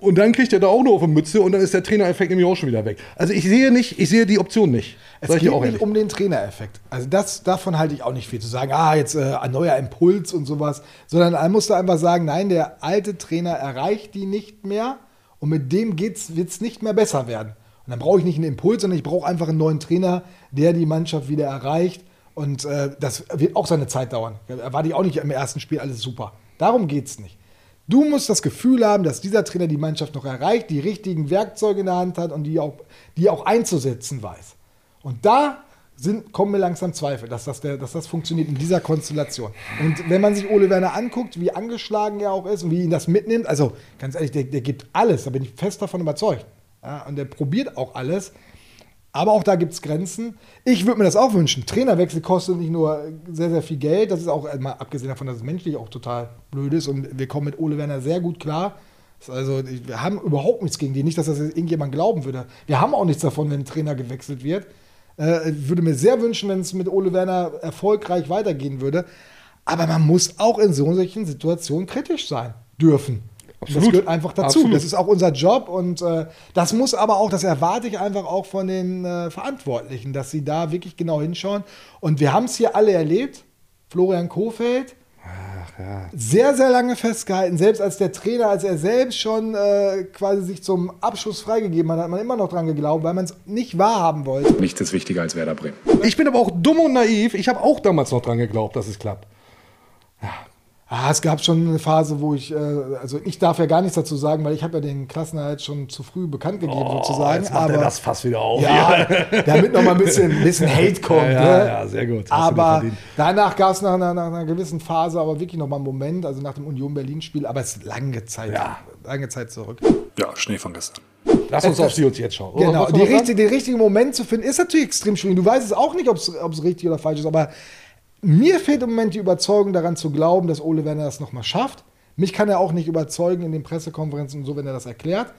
Und dann kriegt er da auch noch auf die Mütze und dann ist der Trainereffekt nämlich auch schon wieder weg. Also ich sehe nicht, ich sehe die Option nicht. Es geht nicht ehrlich. um den Trainereffekt. Also das, davon halte ich auch nicht viel zu sagen, ah, jetzt äh, ein neuer Impuls und sowas. Sondern man muss da einfach sagen, nein, der alte Trainer erreicht die nicht mehr und mit dem wird es nicht mehr besser werden. Und dann brauche ich nicht einen Impuls, sondern ich brauche einfach einen neuen Trainer, der die Mannschaft wieder erreicht. Und äh, das wird auch seine Zeit dauern. Erwarte ich auch nicht im ersten Spiel alles super. Darum geht es nicht. Du musst das Gefühl haben, dass dieser Trainer die Mannschaft noch erreicht, die richtigen Werkzeuge in der Hand hat und die auch, die auch einzusetzen weiß. Und da sind, kommen mir langsam Zweifel, dass das, der, dass das funktioniert in dieser Konstellation. Und wenn man sich Ole Werner anguckt, wie angeschlagen er auch ist und wie ihn das mitnimmt, also ganz ehrlich, der, der gibt alles, da bin ich fest davon überzeugt. Ja, und der probiert auch alles. Aber auch da gibt es Grenzen. Ich würde mir das auch wünschen. Trainerwechsel kostet nicht nur sehr, sehr viel Geld. Das ist auch, mal abgesehen davon, dass es menschlich auch total blöd ist. Und wir kommen mit Ole Werner sehr gut klar. Also, wir haben überhaupt nichts gegen die. Nicht, dass das irgendjemand glauben würde. Wir haben auch nichts davon, wenn ein Trainer gewechselt wird. Äh, Ich würde mir sehr wünschen, wenn es mit Ole Werner erfolgreich weitergehen würde. Aber man muss auch in solchen Situationen kritisch sein dürfen. Und Das Absolut. gehört einfach dazu. Absolut. Das ist auch unser Job und äh, das muss aber auch, das erwarte ich einfach auch von den äh, Verantwortlichen, dass sie da wirklich genau hinschauen. Und wir haben es hier alle erlebt. Florian Kofeld, sehr, sehr lange festgehalten. Selbst als der Trainer, als er selbst schon äh, quasi sich zum Abschluss freigegeben hat, hat man immer noch dran geglaubt, weil man es nicht wahrhaben wollte. Nichts ist wichtiger als Werder Bremen. Ich bin aber auch dumm und naiv. Ich habe auch damals noch dran geglaubt, dass es klappt. Ah, es gab schon eine Phase, wo ich, äh, also ich darf ja gar nichts dazu sagen, weil ich habe ja den Klassenerhalt schon zu früh bekannt gegeben sozusagen. Oh, jetzt macht aber er das Fass wieder auf. Ja, damit noch mal ein bisschen, ein (laughs) bisschen Hate kommt. Ja, ja, ne? ja, sehr gut. Hast Aber danach gab es nach, einer- nach einer gewissen Phase aber wirklich noch mal einen Moment, also nach dem Union-Berlin-Spiel, aber es ist lange Zeit, Ja. lange Zeit zurück. Ja, Schnee von gestern. Lass uns auf sie uns jetzt schauen. Genau, die richtig, den richtigen Moment zu finden, ist natürlich extrem schwierig. Du weißt es auch nicht, ob es richtig oder falsch ist, aber mir fehlt im Moment die Überzeugung daran zu glauben, dass Ole Werner das nochmal schafft. Mich kann er auch nicht überzeugen in den Pressekonferenzen und so, wenn er das erklärt.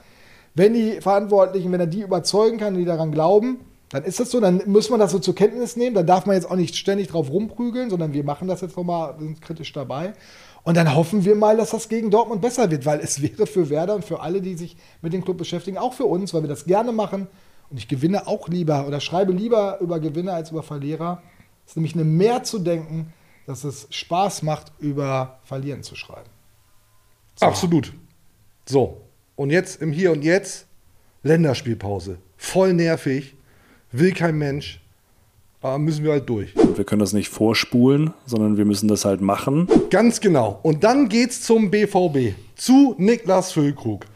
Wenn die Verantwortlichen, wenn er die überzeugen kann, die daran glauben, dann ist das so, dann muss man das so zur Kenntnis nehmen. Dann darf man jetzt auch nicht ständig drauf rumprügeln, sondern wir machen das jetzt nochmal, sind kritisch dabei. Und dann hoffen wir mal, dass das gegen Dortmund besser wird, weil es (laughs) wäre für Werder und für alle, die sich mit dem Club beschäftigen, auch für uns, weil wir das gerne machen. Und ich gewinne auch lieber oder schreibe lieber über Gewinner als über Verlierer. Es ist nämlich eine mehr zu denken, dass es Spaß macht, über Verlieren zu schreiben. Absolut. So, und jetzt im Hier und Jetzt Länderspielpause. Voll nervig, will kein Mensch, aber müssen wir halt durch. Und wir können das nicht vorspulen, sondern wir müssen das halt machen. Ganz genau. Und dann geht's zum BVB, zu Niklas Füllkrug.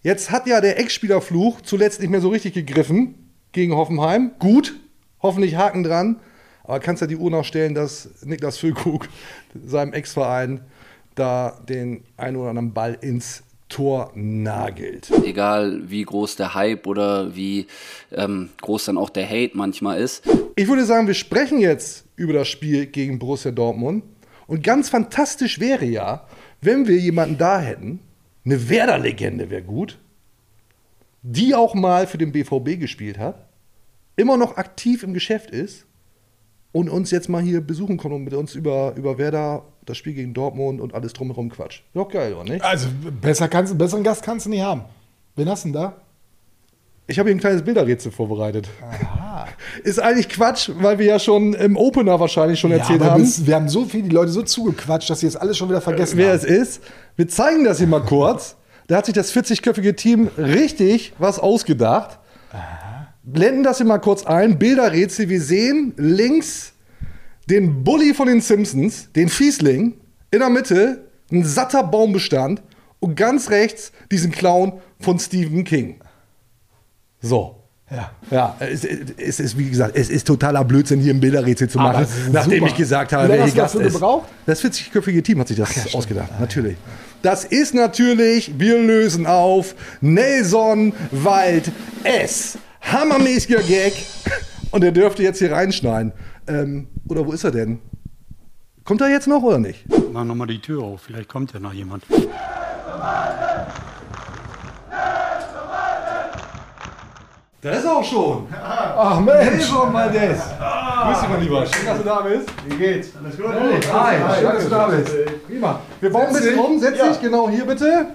Jetzt hat ja der Ex-Spielerfluch zuletzt nicht mehr so richtig gegriffen gegen Hoffenheim. Gut, hoffentlich Haken dran. Aber kannst ja die Uhr noch stellen, dass Niklas Füllkrug (laughs) seinem Ex-Verein da den einen oder anderen Ball ins Tor nagelt. Egal wie groß der Hype oder wie ähm, groß dann auch der Hate manchmal ist. Ich würde sagen, wir sprechen jetzt über das Spiel gegen Borussia Dortmund. Und ganz fantastisch wäre ja, wenn wir jemanden da hätten, eine Werder-Legende wäre gut, die auch mal für den BVB gespielt hat, immer noch aktiv im Geschäft ist und uns jetzt mal hier besuchen kommt und mit uns über, über Werder, das Spiel gegen Dortmund und alles drumherum quatscht. Doch geil, oder nicht? Also besser kannst, besseren Gast kannst du nicht haben. Wen hast du denn da? Ich habe hier ein kleines Bilderrätsel vorbereitet. (laughs) Ist eigentlich Quatsch, weil wir ja schon im Opener wahrscheinlich schon erzählt aber haben. bis- wir haben so viel, die Leute so zugequatscht, dass sie jetzt alles schon wieder vergessen wer haben. es ist. Wir zeigen das hier mal kurz. Da hat sich das 40-köpfige Team richtig was ausgedacht. Blenden das hier mal kurz ein. Bilderrätsel. Wir sehen links den Bully von den Simpsons, den Fiesling. In der Mitte ein satter Baumbestand. Und ganz rechts diesen Clown von Stephen King. So. Ja. Ja, es, es ist, wie gesagt, es ist totaler Blödsinn, hier ein Bilderrätsel zu machen, nachdem super. ich gesagt habe, wer hier Gast ist. gebraucht? Das 40-köpfige Team hat sich das ausgedacht, natürlich. Das ist natürlich, wir lösen auf, Nelson Wald S. Hammermäßiger Gag. Und der dürfte jetzt hier reinschneiden. Ähm, oder wo ist er denn? Kommt er jetzt noch oder nicht? Mach nochmal die Tür auf, vielleicht kommt ja noch jemand. Da ist er auch schon. Ach Mensch. Nelson Maldes. Grüß dich, mein Lieber. Schön, dass du da bist. Wie geht's? Alles gut? Hey, hi, schön, dass du da bist. Prima. Wir bauen ein bisschen um. Setz dich genau hier bitte.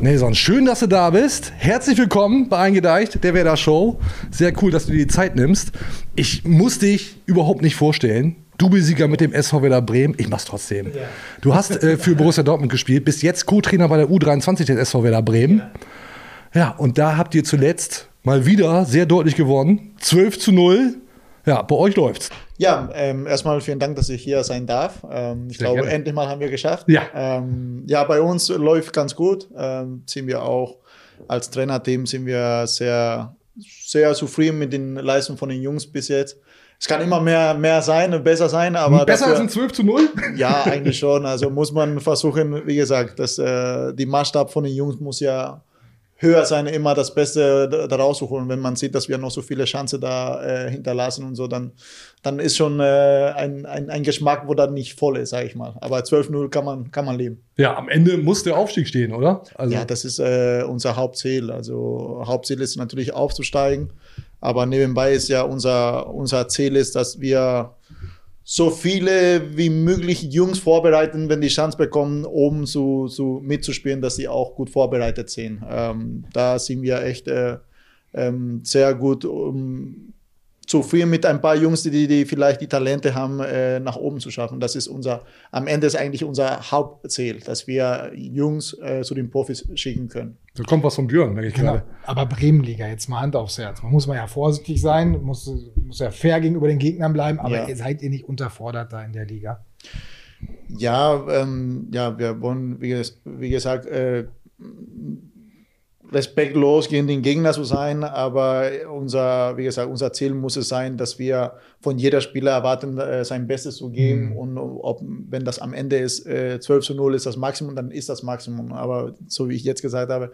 Nelson, schön, dass du da bist. Herzlich willkommen bei Eingedeicht, der Werder Show. Sehr cool, dass du dir die Zeit nimmst. Ich muss dich überhaupt nicht vorstellen. Doublesieger mit dem SV Werder Bremen. Ich mach's trotzdem. Du hast äh, für Borussia Dortmund gespielt, bist jetzt Co-Trainer bei der U23 des SV Werder Bremen. Ja, und da habt ihr zuletzt mal wieder sehr deutlich gewonnen. 12 zu 0. Ja, bei euch läuft's. Ja, ähm, erstmal vielen Dank, dass ich hier sein darf. Ähm, ich Sehr glaube, gerne. endlich mal haben wir geschafft. Ja. Ähm, ja, bei uns läuft ganz gut. Ähm, sind wir auch als Trainerteam sind wir sehr, sehr zufrieden mit den Leistungen von den Jungs bis jetzt. Es kann immer mehr, mehr sein und besser sein, aber Besser dafür- als ein 12 zu 0? ja, eigentlich schon. Also muss man versuchen, wie gesagt, dass äh, die Maßstab von den Jungs muss ja höher sein, immer das Beste da da rauszuholen. Wenn man sieht, dass wir noch so viele Chancen da äh, hinterlassen und so, dann, dann ist schon äh, ein, ein, ein Geschmack, wo dann nicht voll ist, sage ich mal. Aber 12-0 kann man, kann man leben. Ja, am Ende muss der Aufstieg stehen, oder? Also, Ja, das ist äh, unser Hauptziel. Also Hauptziel ist natürlich aufzusteigen, aber nebenbei ist ja unser, unser Ziel ist, dass wir so viele wie möglich Jungs vorbereiten, wenn die Chance bekommen, oben zu, zu mitzuspielen, dass sie auch gut vorbereitet sind. Ähm, da sind wir echt äh, ähm, sehr gut um, zufrieden mit ein paar Jungs, die, die vielleicht die Talente haben, äh, nach oben zu schaffen. Das ist unser, am Ende ist eigentlich unser Hauptziel, dass wir Jungs äh, zu den Profis schicken können. da kommt was von Björn, merke ich Genau. gerade. Aber Bremenliga, jetzt mal Hand aufs Herz. Man muss mal ja vorsichtig sein, muss, muss ja fair gegenüber den Gegnern bleiben, aber Ja. ihr seid ihr nicht unterfordert da in der Liga? Ja, ähm, ja, wir wollen, wie, wie gesagt, äh, respektlos gegen den Gegner zu sein, aber unser, wie gesagt, unser Ziel muss es sein, dass wir von jeder Spieler erwarten, äh, sein Bestes zu geben Mhm. und ob, wenn das am Ende ist, äh, 12 zu 0 ist das Maximum, dann ist das Maximum. Aber so wie ich jetzt gesagt habe,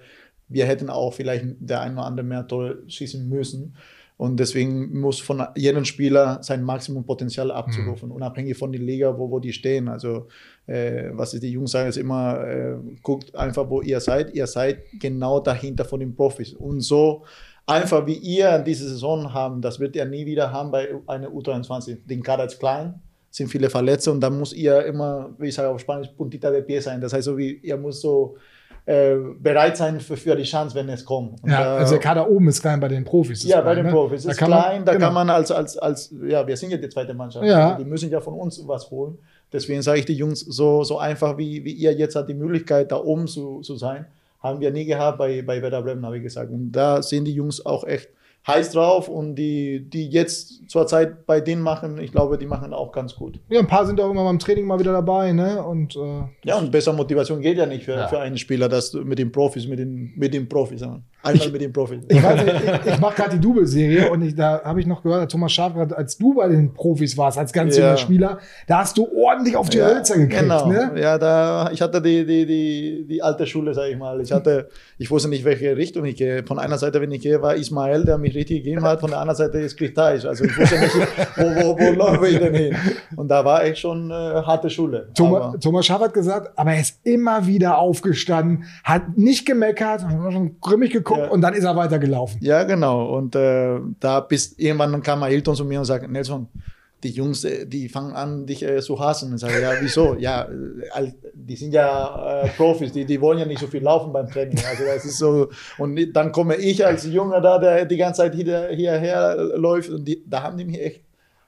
wir hätten auch vielleicht der ein oder andere mehr Tore schießen müssen. Und deswegen muss von jedem Spieler sein Maximumpotenzial abzurufen, unabhängig von der Liga, wo, wo die stehen. Also, äh, was die Jungs sagen, ist immer, äh, guckt einfach, wo ihr seid. Ihr seid genau dahinter von den Profis. Und so einfach wie ihr diese Saison haben, das wird ihr nie wieder haben bei einer U23. Den Kader ist klein, sind viele Verletzte und dann muss ihr immer, wie ich sage auf Spanisch, puntita de pie sein. Das heißt, so wie ihr muss so äh, bereit sein für, für die Chance, wenn es kommt. Und Ja, da- also der Kader oben ist klein bei den Profis. ja, bei klein, den ne? Profis. Da ist kann man- klein, da genau. kann man als, als, als, ja, wir sind ja die zweite Mannschaft. Ja. Die müssen ja von uns was holen. Deswegen sage ich die Jungs, so, so einfach wie, wie ihr jetzt habt die Möglichkeit, da oben zu, zu sein, haben wir nie gehabt bei, bei Werder Bremen, habe ich gesagt. Und da sind die Jungs auch echt heiß drauf und die, die jetzt zurzeit bei denen machen, ich glaube, die machen auch ganz gut. Ja, ein paar sind auch immer beim Training mal wieder dabei, ne? Und äh, Ja, und besser Motivation geht ja nicht für, Ja. für einen Spieler, das mit den Profis, mit den, mit den Profis. wir. Einmal mit den Profis. ich weiß nicht, ich, ich mache gerade die Double-Serie und ich, da habe ich noch gehört, Thomas Schaaf, als du bei den Profis warst, als ganz Ja. junger Spieler, da hast du ordentlich auf die Ja, Hölzer gekriegt, genau. ne? Ja, da, ich hatte die, die, die, die alte Schule, sage ich mal. Ich hatte, ich wusste nicht, welche Richtung ich gehe. Von einer Seite, wenn ich gehe, war Ismael, der mich richtig gegeben hat. Von der anderen Seite ist Kritage. Also ich wusste nicht, wo, wo, wo laufe ich denn hin. Und da war echt schon äh, harte Schule. Thomas, Aber- Thomas Schaaf hat gesagt, aber er ist immer wieder aufgestanden, hat nicht gemeckert, hat schon grimmig geguckt Ja. und dann ist er weitergelaufen. Ja, genau. Und äh, da bis irgendwann kam Ailton zu mir und sagte, Nelson, die Jungs, äh, die fangen an, dich äh, zu hassen. Ich sage, ja, wieso? Ja, äh, die sind ja äh, Profis, die, die wollen ja nicht so viel laufen beim Training. Also das ist so. Und dann komme ich als Junge da, der die ganze Zeit hier, hierher läuft und die, da haben die mich echt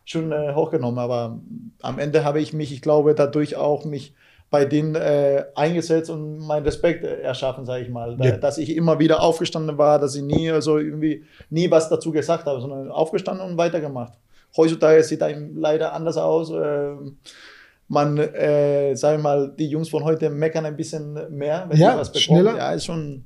schon äh, hochgenommen. Aber am Ende habe ich mich, ich glaube, dadurch auch mich bei denen äh, eingesetzt und meinen Respekt äh, erschaffen, sage ich mal. Da, Ja. Dass ich immer wieder aufgestanden war, dass ich nie so irgendwie nie was dazu gesagt habe, sondern aufgestanden und weitergemacht. Heutzutage sieht einem leider anders aus. Ähm, man, äh, sag ich mal, die Jungs von heute meckern ein bisschen mehr, wenn Ja, sie was bekommen. schneller. Ja, ist schon,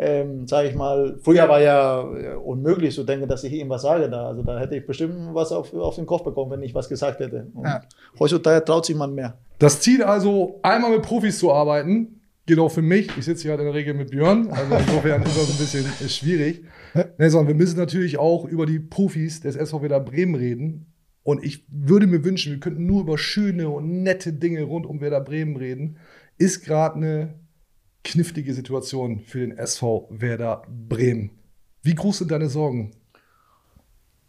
ähm, sage ich mal, früher war ja äh, unmöglich zu denken, dass ich irgendwas sage da. Also da hätte ich bestimmt was auf, auf den Kopf bekommen, wenn ich was gesagt hätte. Und Ja. Heutzutage traut sich man mehr. Das Ziel also, einmal mit Profis zu arbeiten, geht auch für mich. Ich sitze hier halt in der Regel mit Björn, also insofern ist das ein bisschen schwierig. Nelson, wir müssen natürlich auch über die Profis des SV Werder Bremen reden. Und ich würde mir wünschen, wir könnten nur über schöne und nette Dinge rund um Werder Bremen reden. Ist gerade eine knifflige Situation für den SV Werder Bremen. Wie groß sind deine Sorgen?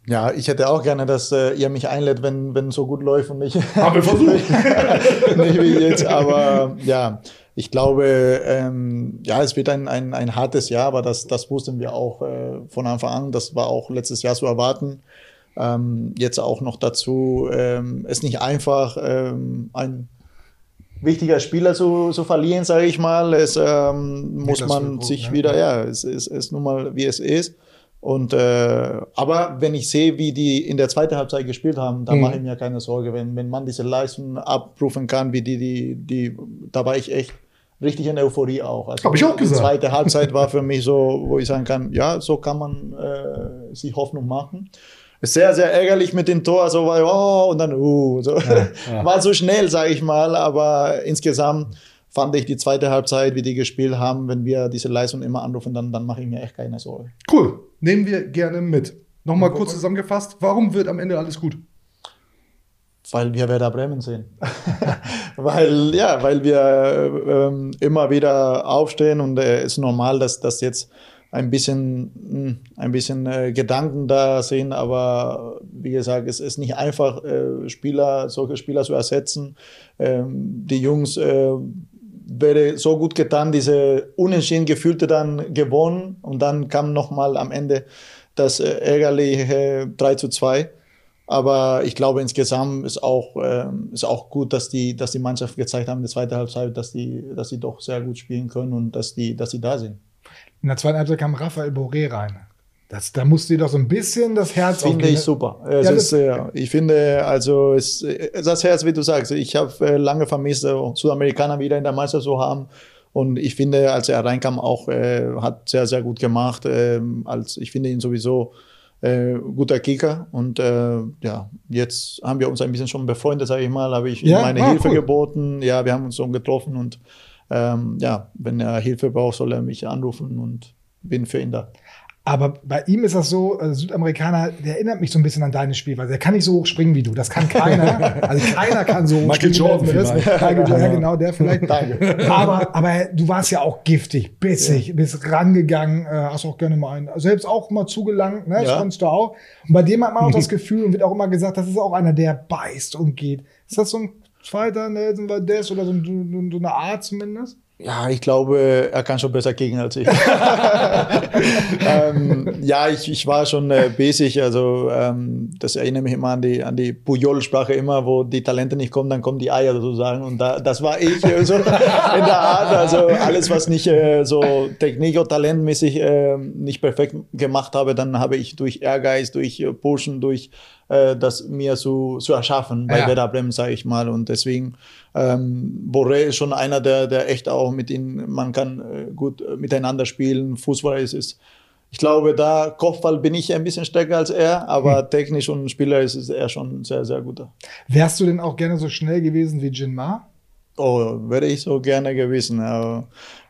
Ja, ich hätte auch gerne, dass äh, ihr mich einlädt, wenn wenn so gut läuft und nicht. (laughs) Haben wir versucht. (laughs) nicht wie jetzt, aber ja, ich glaube, ähm, ja, es wird ein, ein, ein hartes Jahr, aber das, das wussten wir auch äh, von Anfang an. Das war auch letztes Jahr zu erwarten. Ähm, jetzt auch noch dazu, ähm, ist nicht einfach, ähm, ein wichtiger Spieler zu, zu verlieren, sage ich mal. Es ähm, muss man gut, sich ne? wieder, ja, es ist, ist nun mal, wie es ist. Und äh, aber wenn ich sehe, wie die in der zweiten Halbzeit gespielt haben, da Mhm. mache ich mir keine Sorge. Wenn, wenn man diese Leistung abrufen kann, wie die, die, die, da war ich echt richtig in Euphorie auch. Also Hab ich auch Die gesagt. zweite Halbzeit war für mich so, wo ich sagen kann, ja, so kann man äh, sich Hoffnung machen. Sehr, sehr ärgerlich mit dem Tor, so war, oh, und dann, uh, so. ja. (laughs) War so schnell, sage ich mal, aber insgesamt fand ich die zweite Halbzeit, wie die gespielt haben, wenn wir diese Leistung immer anrufen, dann, dann mache ich mir echt keine Sorge. Cool. Nehmen wir gerne mit. Nochmal kurz zusammengefasst. Warum wird am Ende alles gut? Weil wir Werder Bremen sehen. (laughs) weil, ja, weil wir äh, ähm, immer wieder aufstehen und es äh, ist normal, dass das jetzt ein bisschen, mh, ein bisschen äh, Gedanken da sind, aber wie gesagt, es ist nicht einfach, äh, Spieler, solche Spieler zu ersetzen. Ähm, die Jungs äh, wäre so gut getan, diese unentschieden Gefühlte dann gewonnen und dann kam nochmal am Ende das äh, ärgerliche 3 zu 2. Aber ich glaube, insgesamt ist auch, ähm, ist auch gut, dass die, dass die Mannschaft gezeigt haben in der zweiten Halbzeit, dass die, dass sie doch sehr gut spielen können und dass die, dass sie da sind. In der zweiten Halbzeit kam Rafael Boré rein. Das, da musste dir doch so ein bisschen das Herz Finde aufgehen. ich super. Es Ja, ist, das- äh, ich finde, also es, das Herz, wie du sagst, ich habe äh, lange vermisst, äh, Südamerikaner wieder in der Mannschaft zu haben. Und ich finde, als er reinkam, auch äh, hat sehr, sehr gut gemacht. Ähm, als, ich finde ihn sowieso äh, guter Kicker. Und äh, ja, jetzt haben wir uns ein bisschen schon befreundet, sage ich mal. Habe ich ihm Ja? meine Ah, Hilfe cool. geboten. Ja, wir haben uns schon getroffen. Und ähm, ja, wenn er Hilfe braucht, soll er mich anrufen und bin für ihn da. Aber bei ihm ist das so, äh, Südamerikaner, der erinnert mich so ein bisschen an deine Spielweise. Der kann nicht so hoch springen wie du. Das kann keiner. (laughs) Also keiner kann so hoch Michael springen. Jordan wie das. vielleicht. Michael Jordan, ja, genau, der vielleicht. Danke. Aber, aber du warst ja auch giftig, bissig, bist rangegangen, äh, hast auch gerne mal einen, selbst auch mal zugelangt, ne? Das Ja. konntest du auch. Und bei dem hat man auch (laughs) das Gefühl und wird auch immer gesagt, das ist auch einer, der beißt und geht. Ist das so ein zweiter Nelson Valdez oder so, ein- so eine Art zumindest? Ja, ich glaube, er kann schon besser kicken als ich. (laughs) ähm, ja, ich, ich war schon äh, basic, also ähm, das erinnert mich immer an die, an die Puyol-Sprache immer, wo die Talente nicht kommen, dann kommen die Eier sozusagen und da, das war ich äh, so (laughs) in der Art, also alles, was nicht äh, so technik- oder talentmäßig äh, nicht perfekt gemacht habe, dann habe ich durch Ehrgeiz, durch äh, Pushen, durch äh, das mir zu, zu erschaffen bei Ja. Werder Bremen, sage ich mal. Und deswegen, ähm, Boré ist schon einer, der, der echt auch mit ihm, man kann äh, gut äh, miteinander spielen. Fußball ist es. Ich glaube, da Kopfball bin ich ein bisschen stärker als er, aber technisch und Spieler ist er schon sehr, sehr guter. Wärst du denn auch gerne so schnell gewesen wie Jin Ma? Oh, wäre ich so gerne gewesen. Aber,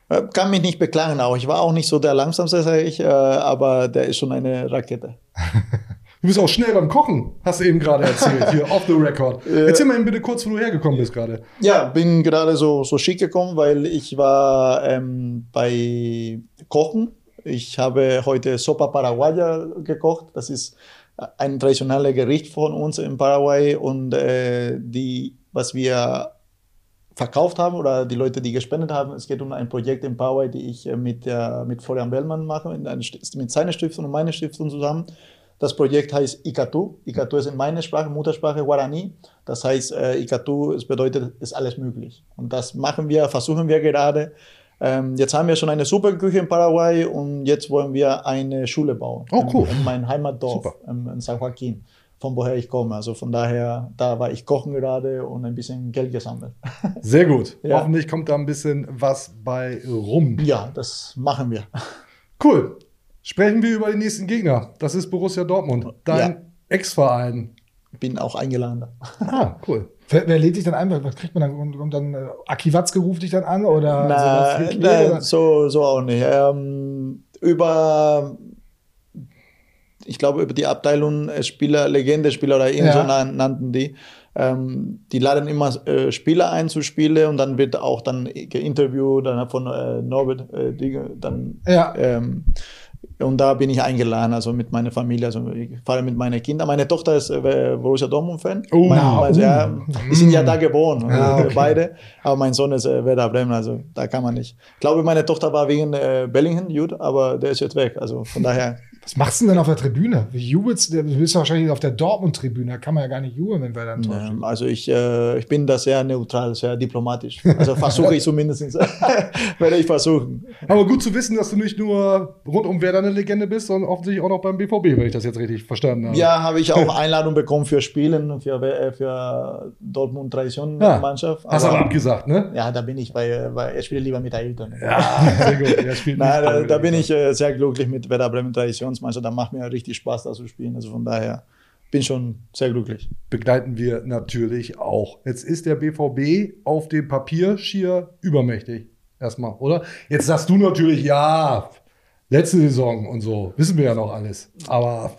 äh, kann mich nicht beklagen auch. Ich war auch nicht so der langsamste, sage ich, äh, aber der ist schon eine Rakete. (laughs) Du bist auch schnell beim Kochen, hast du eben gerade erzählt, hier (laughs) off the record. Erzähl mal eben bitte kurz, wo du hergekommen bist gerade. Ja, bin gerade so, so schick gekommen, weil ich war ähm, bei Kochen. Ich habe heute Sopa Paraguaya gekocht. Das ist ein traditionelles Gericht von uns in Paraguay und äh, die, was wir verkauft haben oder die Leute, die gespendet haben, es geht um ein Projekt in Paraguay, die ich äh, mit, der, mit Florian Bellmann mache, mit seiner Stiftung und meiner Stiftung zusammen. Das Projekt heißt Ikatu. Ikatu ist in meiner Sprache, Muttersprache Guarani. Das heißt, äh, Ikatu, es bedeutet, ist alles möglich. Und das machen wir, versuchen wir gerade. Ähm, jetzt haben wir schon eine Superküche in Paraguay und jetzt wollen wir eine Schule bauen. Oh, cool. In, in mein Heimatdorf, in, in San Joaquin, von woher ich komme. Also von daher, da war ich kochen gerade und ein bisschen Geld gesammelt. (laughs) Sehr gut. Ja. Hoffentlich kommt da ein bisschen was bei rum. Ja, das machen wir. Cool. Sprechen wir über den nächsten Gegner. Das ist Borussia Dortmund, dein Ja. Ex-Verein. Bin auch eingeladen. Ah, cool. Wer, wer lädt dich dann ein? Was kriegt man dann? Kommt, dann äh, Aki Watzke ruft dich dann an? Oder Na, Klee, na, oder? so, so auch nicht. Ähm, über, ich glaube, über die Abteilung äh, Spieler, Legende-Spieler oder irgend so nan- nannten die. Ähm, die laden immer äh, Spieler ein zu Spiele und dann wird auch dann geinterviewt, dann von äh, Norbert äh, dann Ja. ähm, Und da bin ich eingeladen, also mit meiner Familie, also ich fahre mit meinen Kindern. Meine Tochter ist äh, Borussia Dortmund-Fan. Oh. Meine- also, ja, die sind ja da Mm. geboren, Ah, äh, okay. beide. Aber mein Sohn ist äh, Werder Bremen, also da kann man nicht. Ich glaube, meine Tochter war wegen äh, Bellingham gut, aber der ist jetzt weg. Also von daher. Was machst du denn auf der Tribüne? Wie jubelst du? Du bist wahrscheinlich auf der Dortmund-Tribüne. Da kann man ja gar nicht jubeln, wenn wir dann enttäuscht Ähm, Also ich, äh, ich bin da sehr neutral, sehr diplomatisch. Also versuche ich (laughs) zumindest, (laughs) werde ich versuchen. Aber gut zu wissen, dass du nicht nur rund um Werder eine Legende bist, sondern offensichtlich auch noch beim BVB, wenn ich das jetzt richtig verstanden habe. Ja, habe ich auch Einladung bekommen für Spielen, für, äh, für Dortmund Tradition Ja. Mannschaft. Hast aber abgesagt, ne? Ja, da bin ich, weil, weil er spielt lieber mit Ailton. Ja, (laughs) sehr gut. Spielt Nein, da, da bin ich äh, sehr glücklich mit Werder Bremen Traditionsmannschaft. Da macht mir richtig Spaß, da zu spielen. Also von daher bin schon sehr glücklich. Begleiten wir natürlich auch. Jetzt ist der BVB auf dem Papier schier übermächtig. Erstmal, oder? Jetzt sagst du natürlich, ja, letzte Saison und so. Wissen wir ja noch alles. Aber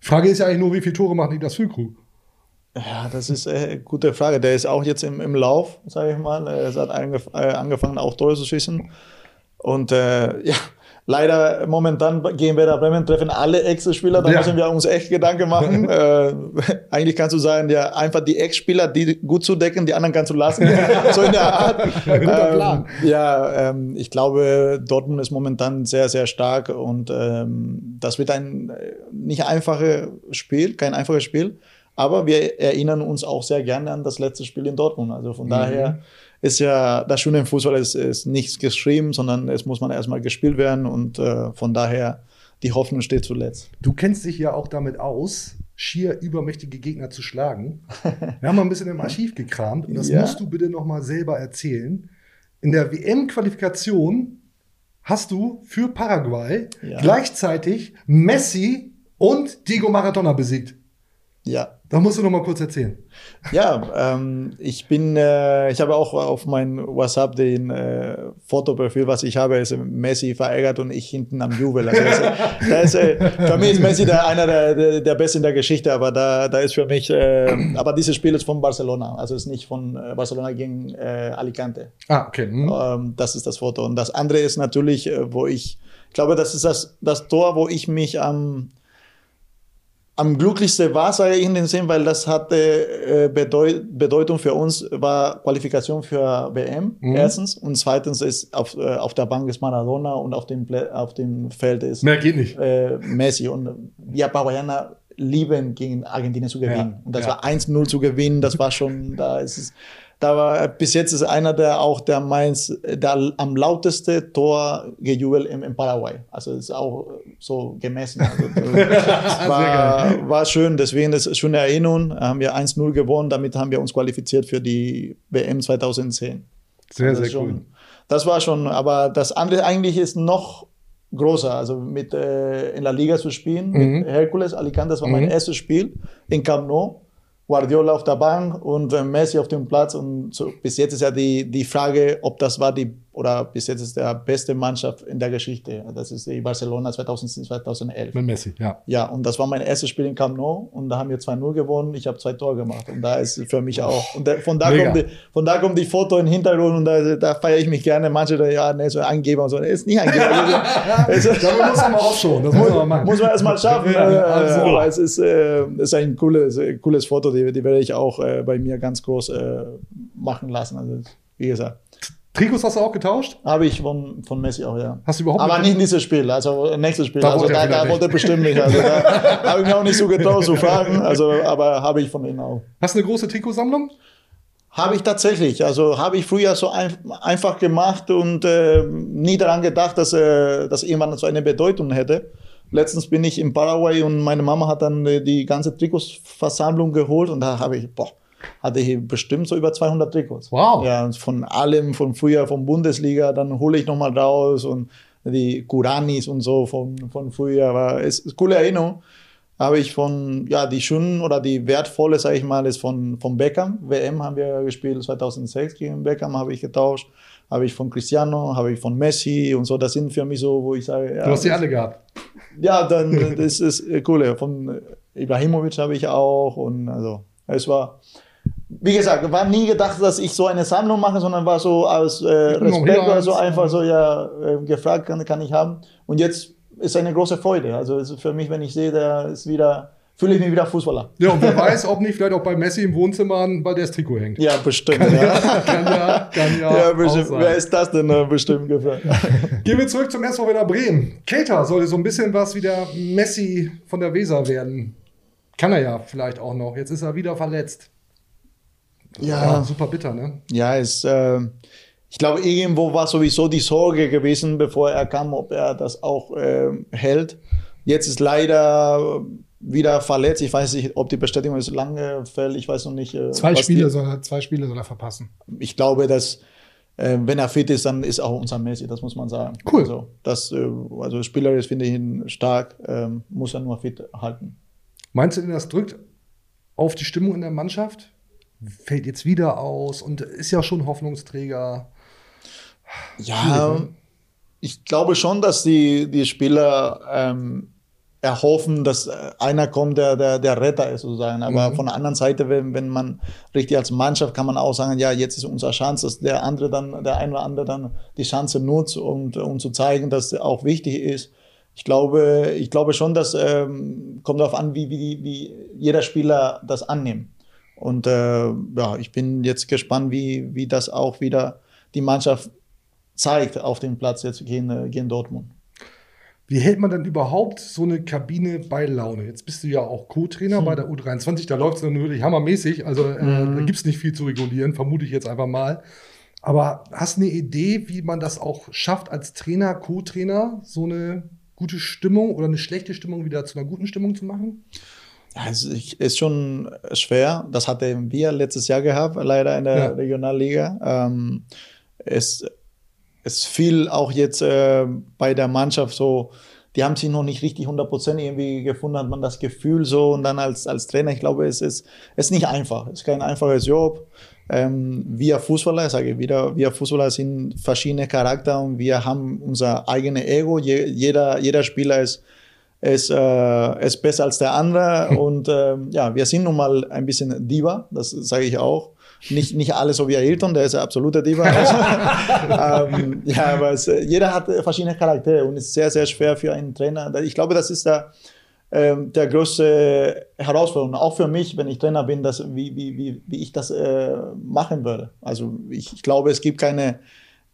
Frage ist ja eigentlich nur, wie viele Tore macht Niklas Füllkrug? Ja, das ist äh, eine gute Frage. Der ist auch jetzt im, im Lauf, sage ich mal. Er hat angef äh, angefangen, auch Tore zu schießen. Und äh, ja, leider momentan gehen wir da Bremen, treffen alle Ex-Spieler. Da Ja. müssen wir uns echt Gedanken machen. (laughs) äh, eigentlich kannst du sagen, ja, einfach die Ex-Spieler, die gut zu decken, die anderen kannst du lassen. (laughs) so in der Art. (laughs) Guter Plan. Ähm, ja, ähm, ich glaube, Dortmund ist momentan sehr, sehr stark und ähm, das wird ein äh, nicht einfaches Spiel, kein einfaches Spiel. Aber wir erinnern uns auch sehr gerne an das letzte Spiel in Dortmund. Also von daher ist ja das Schöne im Fußball ist, ist nichts geschrieben, sondern es muss man erstmal gespielt werden und äh, von daher die Hoffnung steht zuletzt. Du kennst dich ja auch damit aus, schier übermächtige Gegner zu schlagen. (laughs) Wir haben mal ein bisschen im Archiv gekramt und das Ja. musst du bitte noch mal selber erzählen. In der WM-Qualifikation hast du für Paraguay Ja. gleichzeitig Messi und Diego Maradona besiegt. Ja, Da musst du noch mal kurz erzählen. Ja, ähm, ich bin, äh, ich habe auch auf mein WhatsApp den äh, Fotoprofil, was ich habe, ist Messi verärgert und ich hinten am Jubel. Also das, das äh, für mich ist Messi der, einer der, der, der Besten in der Geschichte, aber da, da ist für mich, äh, aber dieses Spiel ist von Barcelona, also ist nicht von äh, Barcelona gegen äh, Alicante. Ah, okay. Hm. Ähm, das ist das Foto. Und das andere ist natürlich, äh, wo ich, ich glaube, das ist das, das Tor, wo ich mich am, am glücklichsten war, sage ich in dem Sinn, weil das hatte äh, Bedeu Bedeutung für uns, war Qualifikation für WM, Mhm. erstens. Und zweitens ist auf, äh, auf der Bank ist Maradona und auf dem, auf dem Feld ist Mehr geht nicht. äh, Messi. Und wir Paraguayaner lieben, gegen Argentinien zu gewinnen. Ja, und das ja. war 1-0 zu gewinnen, das war schon, da ist es, da war, bis jetzt ist einer der auch der meins, der am lauteste Tor gejubelt im, im Paraguay. Also ist auch so gemessen. Also, (laughs) war, war schön, deswegen ist es schon eine Erinnerung. Haben wir 1-0 gewonnen, damit haben wir uns qualifiziert für die WM 2010. Sehr, Also sehr schon, cool. Das war schon, aber das andere eigentlich ist noch größer. Also mit äh, in der Liga zu spielen, Mhm. mit Hercules Alicante, das war mein Mhm. erstes Spiel in Camp Nou. Guardiola auf der Bank und äh, Messi auf dem Platz. Und so, bis jetzt ist ja die, die Frage, ob das war die, oder bis jetzt ist der beste Mannschaft in der Geschichte. Das ist die Barcelona 2010, 2011. Mit Messi, ja. Ja, und das war mein erstes Spiel in Camp Nou und da haben wir 2-0 gewonnen. Ich habe zwei Tore gemacht und da ist für mich auch. Und da, von, da Mega. kommt die, von da kommt die Foto im Hintergrund und da, da feiere ich mich gerne. Manche, da, ja, ne, so Angeber und so. Ist nicht Angeber. Also, (laughs) Damit muss man mal aufschauen. Das muss man machen. muss man erstmal schaffen. Ja, also. aber es ist, äh, ist ein cooles, cooles Foto, die, die werde ich auch äh, bei mir ganz groß äh, machen lassen. Also, wie gesagt, Trikots hast du auch getauscht? habe ich von, von Messi auch, ja. Hast du überhaupt Aber nicht dieses Spiel, also nächstes Spiel. Da also wollte da, da wollte er bestimmt nicht. Also da (laughs) habe ich mir auch nicht so getraut zu fragen, also, aber habe ich von ihm auch. Hast du eine große Trikotsammlung? Habe ich tatsächlich. Also habe ich früher so ein, einfach gemacht und äh, nie daran gedacht, dass äh, das irgendwann so eine Bedeutung hätte. Letztens bin ich in Paraguay und meine Mama hat dann äh, die ganze Trikotsversammlung geholt und da habe ich, boah, hatte ich bestimmt so über 200 Trikots. Wow. Ja, von allem, von früher, von Bundesliga, dann hole ich nochmal raus und die Kuranis und so von, von früher. Aber es ist eine coole Erinnerung. Habe ich von, ja, die schönen oder die wertvolle, sage ich mal, ist von, von Beckham. WM haben wir gespielt 2006 gegen Beckham, habe ich getauscht. Habe ich von Cristiano, habe ich von Messi und so. Das sind für mich so, wo ich sage, ja, Du hast die das- alle gehabt. ja, dann (laughs) das ist cool. Von Ibrahimovic habe ich auch und also es war, wie gesagt, war nie gedacht, dass ich so eine Sammlung mache, sondern war so als äh, Respekt oder so einfach so ja äh, gefragt kann, kann ich haben und jetzt ist eine große Freude. Also ist für mich, wenn ich sehe, der ist wieder, fühle ich mich wieder Fußballer. Ja, und wer (laughs) weiß, ob nicht vielleicht auch bei Messi im Wohnzimmer ein Valdez Trikot hängt. Ja, bestimmt. Kann ja. ja, kann ja, kann ja, (laughs) Ja, auch bestimmt. sein. Wer ist das denn äh, bestimmt gefragt? (laughs) Gehen wir zurück zum SV Werder Bremen. Keita sollte so ein bisschen was wie der Messi von der Weser werden. Kann er ja vielleicht auch noch. Jetzt ist er wieder verletzt. Ja. super bitter, ne? Ja, es, äh, ich glaube, irgendwo war sowieso die Sorge gewesen, bevor er kam, ob er das auch äh, hält. Jetzt ist leider wieder verletzt. Ich weiß nicht, ob die Bestätigung ist lange fällt. Ich weiß noch nicht. äh, Zwei Spiele, die- soll er, zwei Spiele soll er verpassen. ich glaube, dass äh, wenn er fit ist, dann ist auch unser Messi, das muss man sagen. Cool. Also, das, äh, also spielerisch finde ich ihn stark, ähm, muss er nur fit halten. Meinst du denn, das drückt auf die Stimmung in der Mannschaft? Fällt jetzt wieder aus und ist ja schon Hoffnungsträger. Ja, ich glaube schon, dass die, die Spieler ähm, erhoffen, dass einer kommt, der, der, der Retter ist, sozusagen. Aber Mhm. von der anderen Seite, wenn, wenn man richtig als Mannschaft kann man auch sagen, ja, jetzt ist unsere Chance, dass der andere dann, der ein oder andere dann die Chance nutzt, um, um zu zeigen, dass er auch wichtig ist. Ich glaube, ich glaube schon, dass ähm, kommt darauf an, wie, wie, wie jeder Spieler das annimmt. Und äh, ja, ich bin jetzt gespannt, wie, wie das auch wieder die Mannschaft zeigt auf dem Platz jetzt gegen, äh, gegen Dortmund. Wie hält man denn überhaupt so eine Kabine bei Laune? Jetzt bist du ja auch Co-Trainer bei der U23, da läuft es dann wirklich hammermäßig. Also äh, Mhm. da gibt es nicht viel zu regulieren, vermute ich jetzt einfach mal. Aber hast du eine Idee, wie man das auch schafft, als Trainer, Co-Trainer, so eine gute Stimmung oder eine schlechte Stimmung wieder zu einer guten Stimmung zu machen? Es ist ist schon schwer. Das hatten wir letztes Jahr gehabt, leider in der Ja. Regionalliga. Ähm, es, es fiel auch jetzt äh, bei der Mannschaft so, die haben sich noch nicht richtig 100% irgendwie gefunden, hat man das Gefühl so. Und dann als, als Trainer, ich glaube, es ist, es ist nicht einfach. Es ist kein einfaches Job. Ähm, wir Fußballer, ich sage wieder, wir Fußballer sind verschiedene Charakter und wir haben unser eigenes Ego. Je, jeder, jeder Spieler ist ist, äh, ist besser als der andere. (laughs) Und ähm, ja, wir sind nun mal ein bisschen Diva, das sage ich auch. Nicht, nicht alle so wie Ailton, der ist ein absoluter Diva. (laughs) Also, ähm, ja, aber es, äh, jeder hat äh, verschiedene Charaktere und es ist sehr, sehr schwer für einen Trainer. Ich glaube, das ist der, ähm, der größte Herausforderung, auch für mich, wenn ich Trainer bin, dass, wie, wie, wie, wie ich das äh, machen würde. Also ich, ich glaube, es gibt keine,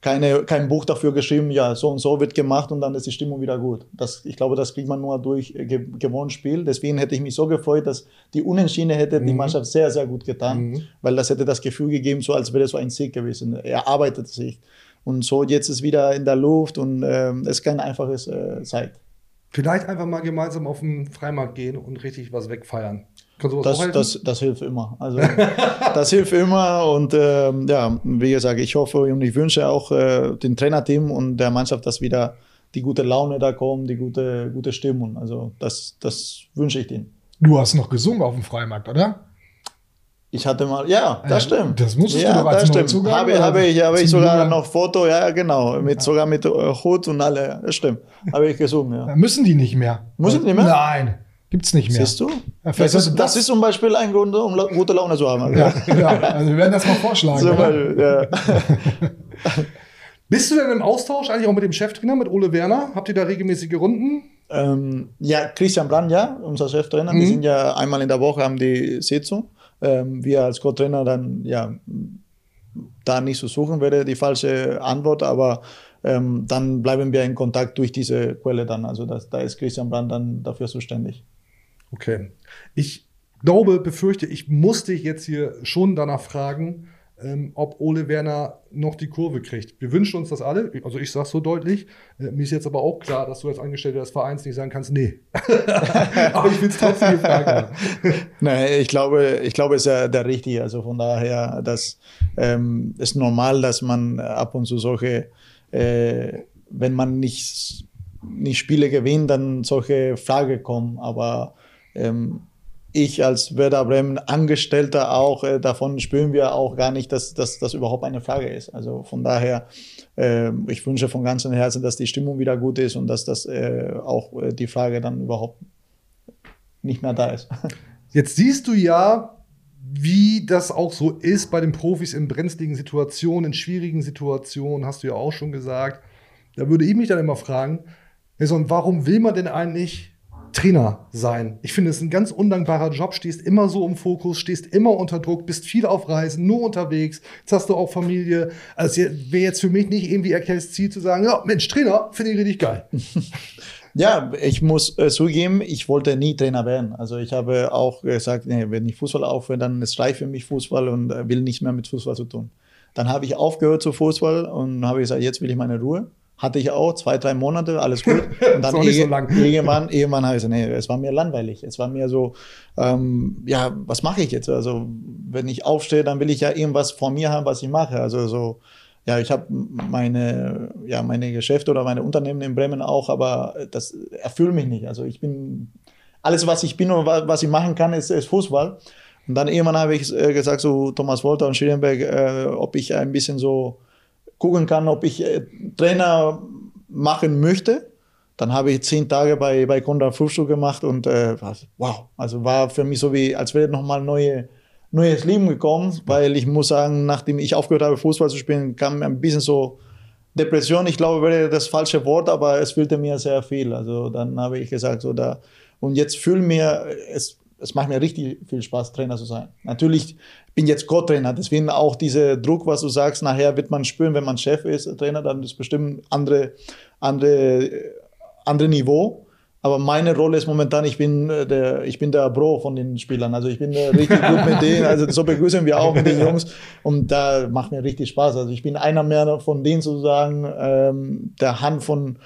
keine, kein Buch dafür geschrieben, ja, so und so wird gemacht und dann ist die Stimmung wieder gut. Das, ich glaube, das kriegt man nur durch äh, ge gewohntes Spiel. Deswegen hätte ich mich so gefreut, dass die Unentschieden hätte die Mhm. Mannschaft sehr, sehr gut getan, Mhm. weil das hätte das Gefühl gegeben, so als wäre es so ein Sieg gewesen. Er arbeitet sich. Und so jetzt ist wieder in der Luft und ähm, es ist kein einfaches äh, Zeit. Vielleicht einfach mal gemeinsam auf den Freimarkt gehen und richtig was wegfeiern. Das, das, das hilft immer. Also, (laughs) das hilft immer. Und ähm, ja, wie gesagt, ich hoffe und ich wünsche auch äh, dem Trainerteam und der Mannschaft, dass wieder die gute Laune da kommt, die gute, gute Stimmung. Also, das, das wünsche ich denen. Du hast noch gesungen auf dem Freimarkt, oder? Ich hatte mal, ja, das Ja, stimmt. das musstest du ja, doch als das stimmt. Neuzugang, Habe, habe ich, habe ich sogar Jubiläum. noch Foto, ja, genau, mit, sogar mit äh, Hut und alle, das stimmt. Habe ich gesungen, ja. Müssen die nicht mehr. Müssen die nicht mehr? Nein, gibt's nicht mehr. Siehst du? Ja, Das ist, das ist zum Beispiel ein Grund, um la- gute Laune zu haben. ja, ja, also wir werden das mal vorschlagen. Zum? Beispiel, ja. (laughs) Bist du denn im Austausch eigentlich auch mit dem Cheftrainer, mit Ole Werner? Habt ihr da regelmäßige Runden? Ähm, ja, Christian Brand, ja, unser Cheftrainer. Mhm. Wir sind ja einmal in der Woche haben die Sitzung. Ähm, wir als Co-Trainer dann, ja, da nicht zu suchen wäre die falsche Antwort, aber ähm, dann bleiben wir in Kontakt durch diese Quelle dann. Also das, da ist Christian Brand dann dafür zuständig. Okay. Ich glaube, befürchte, ich muss dich jetzt hier schon danach fragen, ähm, ob Ole Werner noch die Kurve kriegt. Wir wünschen uns das alle, also ich sage so deutlich. Äh, mir ist jetzt aber auch klar, dass du als Angestellter des Vereins nicht sagen kannst, nee. (laughs) aber ich will es trotzdem gefragt haben. (laughs) Nein, ich glaube, ich glaube, es ist ja der Richtige. Also von daher, das ähm, ist normal, dass man ab und zu solche, äh, wenn man nicht, nicht Spiele gewinnt, dann solche Fragen kommen. Aber ähm, ich als Werder Bremen Angestellter auch, äh, davon spüren wir auch gar nicht, dass, das überhaupt eine Frage ist. Also von daher, äh, ich wünsche von ganzem Herzen, dass die Stimmung wieder gut ist und dass das äh, auch äh, die Frage dann überhaupt nicht mehr da ist. (laughs) Jetzt siehst du ja, wie das auch so ist bei den Profis in brenzligen Situationen, in schwierigen Situationen, hast du ja auch schon gesagt. Da würde ich mich dann immer fragen, warum will man denn eigentlich Trainer sein? Ich finde, es ist ein ganz undankbarer Job, stehst immer so im Fokus, stehst immer unter Druck, bist viel auf Reisen, nur unterwegs, jetzt hast du auch Familie. Also wäre jetzt für mich nicht irgendwie erkenntes Ziel zu sagen, ja, Mensch, Trainer, finde ich richtig geil. (laughs) Ja, ich muss äh, zugeben, ich wollte nie Trainer werden. Also ich habe auch gesagt, nee, wenn ich Fußball aufhöre, dann ist reif für mich Fußball und äh, will nichts mehr mit Fußball zu tun. Dann habe ich aufgehört zu Fußball und habe gesagt, jetzt will ich meine Ruhe. Hatte ich auch, zwei, drei Monate, alles gut. (laughs) Und dann nicht so lang. irgendwann, irgendwann habe ich gesagt, nee, es war mir langweilig. Es war mir so, ähm, ja, was mache ich jetzt? Also wenn ich aufstehe, dann will ich ja irgendwas von mir haben, was ich mache. Also so, ja, ich habe meine, ja, meine Geschäfte oder meine Unternehmen in Bremen auch, aber das erfüllt mich nicht. Also ich bin, alles, was ich bin und was ich machen kann, ist, ist Fußball. Und dann irgendwann habe ich äh, gesagt, so Thomas Wolter und Schierenberg, äh, ob ich ein bisschen so gucken kann, ob ich äh, Trainer machen möchte. Dann habe ich zehn Tage bei, bei Konrad Frühstück gemacht und äh, wow, also war für mich so wie, als wäre nochmal neue, neues Leben gekommen, weil ich muss sagen, nachdem ich aufgehört habe, Fußball zu spielen, kam ein bisschen so Depression, ich glaube, wäre das falsche Wort, aber es fühlte mir sehr viel. Also dann habe ich gesagt, so da, und jetzt fühle mir, es, es macht mir richtig viel Spaß, Trainer zu sein. Natürlich bin jetzt Co-Trainer, deswegen auch dieser Druck, was du sagst, nachher wird man spüren, wenn man Chef ist, Trainer, dann ist bestimmt andere, andere, andere Niveau. Aber meine Rolle ist momentan, ich bin äh, der, ich bin der Bro von den Spielern. Also ich bin äh, richtig gut mit (laughs) denen. Also so begrüßen wir auch mit den Jungs. Und da macht mir richtig Spaß. Also ich bin einer mehr von denen sozusagen, ähm, der Hand von, äh,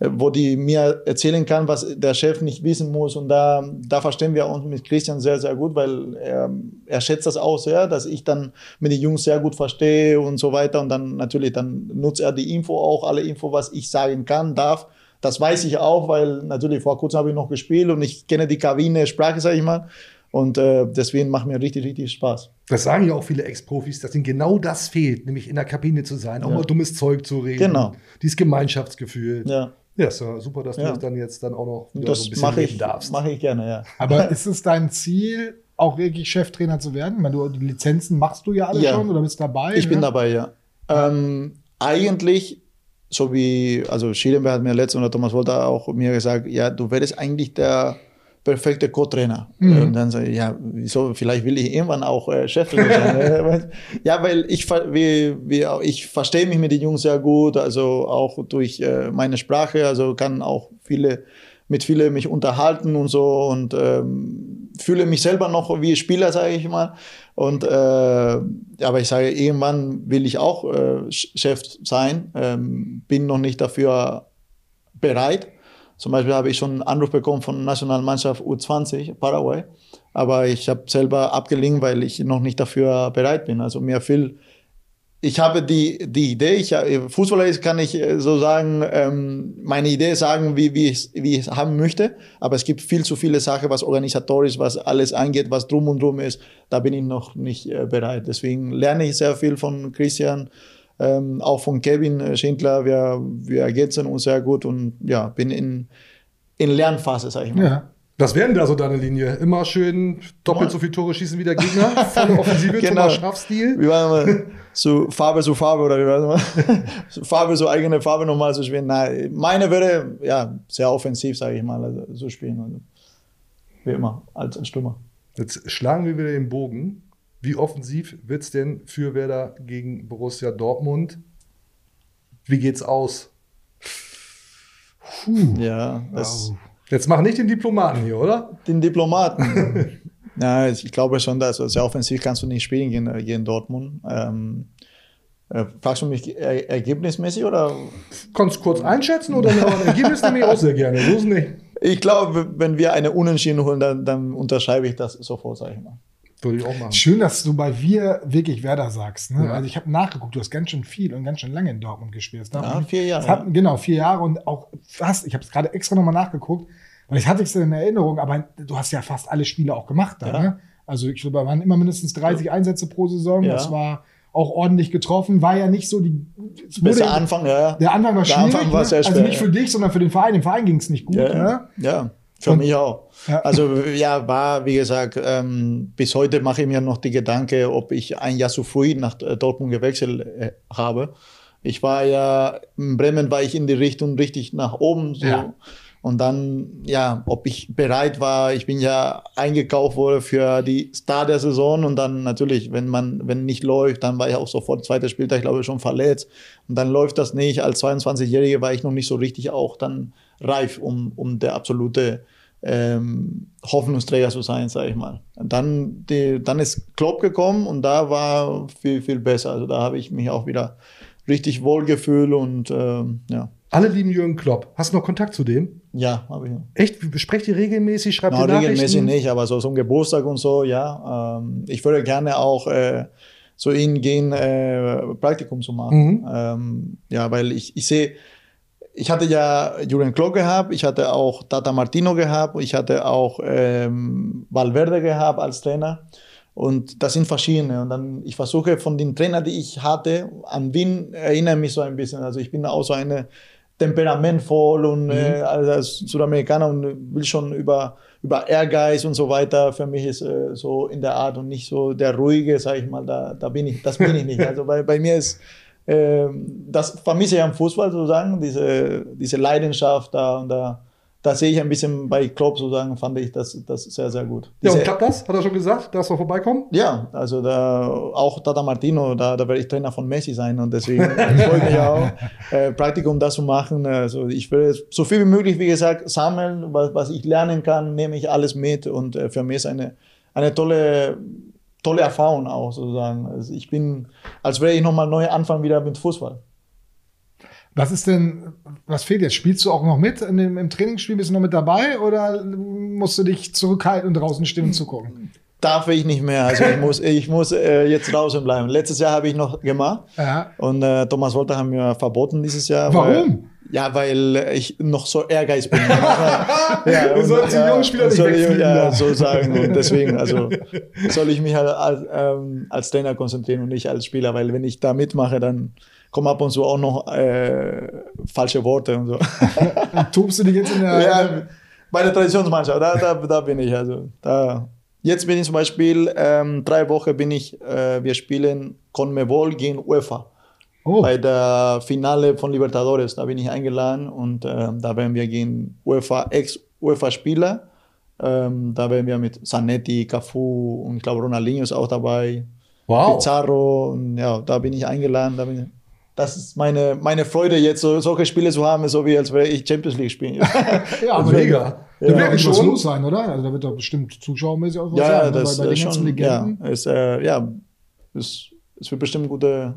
wo die mir erzählen kann, was der Chef nicht wissen muss. Und da, da verstehen wir uns mit Christian sehr, sehr gut, weil er, er schätzt das auch sehr, dass ich dann mit den Jungs sehr gut verstehe und so weiter. Und dann natürlich, dann nutzt er die Info auch, alle Info, was ich sagen kann, darf. Das weiß ich auch, weil natürlich vor kurzem habe ich noch gespielt und ich kenne die Kabine, Sprache, sage ich mal. Und äh, deswegen macht mir richtig, richtig Spaß. Das sagen ja auch viele Ex-Profis, dass ihnen genau das fehlt, nämlich in der Kabine zu sein, auch Ja. mal dummes Zeug zu reden. Genau. Dieses Gemeinschaftsgefühl. Ja. Ja, ist ja super, dass du Ja. das dann jetzt dann auch noch wieder so das ein bisschen ich, darfst. mache ich gerne, ja. Aber (laughs) ist es dein Ziel, auch wirklich Cheftrainer zu werden? Ich meine, du, die Lizenzen machst du ja alle Ja. schon oder bist dabei? Ich bin ne? dabei, ja. Ähm, eigentlich, so wie, also Schiedenberg hat mir letztens oder Thomas Wolter auch mir gesagt, ja, du wärst eigentlich der perfekte Co-Trainer. Mhm. Und dann sage ich, ja, wieso, vielleicht will ich irgendwann auch äh, Cheftrainer (laughs) sein. ja, weil ich, wie, wie, ich verstehe mich mit den Jungs sehr gut, also auch durch äh, meine Sprache, also kann auch viele, mit vielen mich unterhalten und so und ähm, fühle mich selber noch wie Spieler, sage ich mal. Und äh, aber ich sage, irgendwann will ich auch äh, Ch- Chef sein, ähm, bin noch nicht dafür bereit. Zum Beispiel habe ich schon einen Anruf bekommen von der Nationalmannschaft U20 Paraguay, aber ich habe selber abgelehnt, weil ich noch nicht dafür bereit bin. Also mir viel ich habe die, die Idee, ich, äh, Fußballer ist, kann ich äh, so sagen, ähm, meine Idee sagen, wie, wie, ich, wie ich es haben möchte, aber es gibt viel zu viele Sachen, was organisatorisch, was alles angeht, was drum und drum ist, da bin ich noch nicht äh, bereit. Deswegen lerne ich sehr viel von Christian, ähm, auch von Kevin Schindler, wir, wir ergänzen uns sehr gut und ja, bin in, in Lernphase, sag ich mal. Ja. Was wäre denn da so deine Linie? Immer schön doppelt so viele Tore schießen wie der Gegner? Volle (laughs) Offensive, Genau. Thomas Schraff-Stil? Wie war immer (laughs) so Farbe zu Farbe oder wie war das (laughs) Farbe so eigene Farbe nochmal zu spielen. Nein, meine würde ja sehr offensiv, sage ich mal, also, so spielen. Also, wie immer, als ein Stürmer. Jetzt schlagen wir wieder den Bogen. Wie offensiv wird es denn für Werder gegen Borussia Dortmund? Wie geht's aus? Ja, das, Jetzt mach nicht den Diplomaten hier, oder? den Diplomaten. (laughs) ja, ich glaube schon, dass sehr offensiv kannst du nicht spielen gegen, gegen Dortmund. Ähm, äh, fragst du mich er, ergebnismäßig oder? Kannst du kurz einschätzen oder ein Ergebnis nehme ich auch sehr gerne. So ist nicht. Ich glaube, wenn wir eine Unentschieden holen, dann, dann unterschreibe ich das sofort, sage ich mal. Würde ich auch machen. Schön, dass du bei wir wirklich Werder sagst. Ne? Ja. Also ich habe nachgeguckt, du hast ganz schön viel und ganz schön lange in Dortmund gespielt. Ja, vier Jahre, hat, genau, vier Jahre und auch fast, ich habe es gerade extra nochmal nachgeguckt, weil ich hatte es in Erinnerung, aber du hast ja fast alle Spiele auch gemacht da. Ja. Ne? Also ich glaube, da waren immer mindestens 30 Einsätze pro Saison. Ja. Das war auch ordentlich getroffen. War ja nicht so die. es wurde- Besser Anfang, ja. Der Anfang war Der schwierig. Anfang war ne? sehr Also schwer, nicht für dich, sondern für den Verein. Dem Verein ging es nicht gut. Ja, Ne? ja für Und- mich auch. Ja. Also ja, war, wie gesagt, ähm, bis heute mache ich mir noch die Gedanke, ob ich ein Jahr zu früh nach äh, Dortmund gewechselt äh, habe. Ich war ja, in Bremen war ich in die Richtung richtig nach oben. So. Ja. Und dann, ja, ob ich bereit war, ich bin ja eingekauft worden für die Start der Saison und dann natürlich, wenn man, wenn nicht läuft, dann war ich auch sofort zweiter Spieltag, ich glaube, schon verletzt. Und dann läuft das nicht. Als 22-Jähriger war ich noch nicht so richtig auch dann reif, um, um der absolute ähm, Hoffnungsträger zu sein, sage ich mal. Und dann, die, dann ist Klopp gekommen und da war viel, viel besser. Also da habe ich mich auch wieder richtig wohl gefühlt und ähm, ja. Alle lieben Jürgen Klopp. Hast du noch Kontakt zu dem? Ja, habe ich. Echt? Sprecht ihr regelmäßig? Schreibt No, ihr Nachrichten? regelmäßig nicht, aber so zum Geburtstag und so, ja. Ähm, ich würde gerne auch äh, zu Ihnen gehen, äh, Praktikum zu machen. Mhm. Ähm, ja, weil ich, ich sehe, ich hatte ja Jürgen Klopp gehabt, ich hatte auch Tata Martino gehabt, ich hatte auch ähm, Valverde gehabt als Trainer. Und das sind verschiedene. Und dann, ich versuche von den Trainern, die ich hatte, an wen erinnere ich mich so ein bisschen. Also ich bin auch so eine temperamentvoll und äh, also als Südamerikaner und will schon über, über Ehrgeiz und so weiter. Für mich ist äh, so in der Art und nicht so der ruhige, sage ich mal, da, da bin ich, das bin ich nicht. (laughs) Also bei, bei mir ist, das vermisse ich am Fußball sozusagen, diese, diese Leidenschaft da und da. Da sehe ich ein bisschen bei Klopp sozusagen, fand ich das, das sehr, sehr gut. Ja, und Diese- klappt das? Hat er schon gesagt? Darfst du vorbeikommen? ja, also da auch Tata Martino, da, da werde ich Trainer von Messi sein und deswegen (laughs) freue ich mich auch, äh, Praktikum das zu machen. Also ich will so viel wie möglich, wie gesagt, sammeln, was, was ich lernen kann, nehme ich alles mit und äh, für mich ist eine, eine tolle, tolle Erfahrung auch sozusagen. Also ich bin, als wäre ich nochmal neu anfangen wieder mit Fußball. Was ist denn, was fehlt jetzt? Spielst du auch noch mit in dem, im Trainingsspiel? Bist du noch mit dabei oder musst du dich zurückhalten und draußen stehen und zugucken? Darf ich nicht mehr, also ich muss, ich muss äh, jetzt draußen bleiben. Letztes Jahr habe ich noch gemacht. Ja. Und äh, Thomas Wolter haben mir verboten dieses Jahr. Warum? Ja, weil ich noch so ehrgeizig bin. (laughs) ja, Du sollst die jungen Spieler nicht soll ich, ja, so sagen. Und deswegen, also (laughs) soll ich mich halt als, ähm, als Trainer konzentrieren und nicht als Spieler, weil wenn ich da mitmache, dann kommen ab und zu auch noch äh, falsche Worte und so. (laughs) Tobst du dich jetzt in der. ja, bei der Traditionsmannschaft, da, da, da bin ich. Also, da. Jetzt bin ich zum Beispiel, ähm, drei Wochen bin ich, äh, wir spielen Conmebol gegen UEFA. Oh. Bei der Finale von Libertadores, da bin ich eingeladen und ähm, da werden wir gegen UEFA, Ex-UEFA-Spieler, ähm, da werden wir mit Zanetti, Cafu und ich glaube Ronaldinho ist auch dabei, Wow. Pizarro und ja, da bin ich eingeladen. Da bin ich, das ist meine, meine Freude jetzt, so, solche Spiele zu haben, ist so wie als wäre ich Champions League spielen. (laughs) Ja, aber Mega. Da wird Ja, ja was schon. los sein, oder? Also da wird doch bestimmt zuschauermäßig auch was Ja, sein, ne? das bei, bei den ganzen schon, ja, Legenden. ist, äh, ja, es, es wird bestimmt ein gute,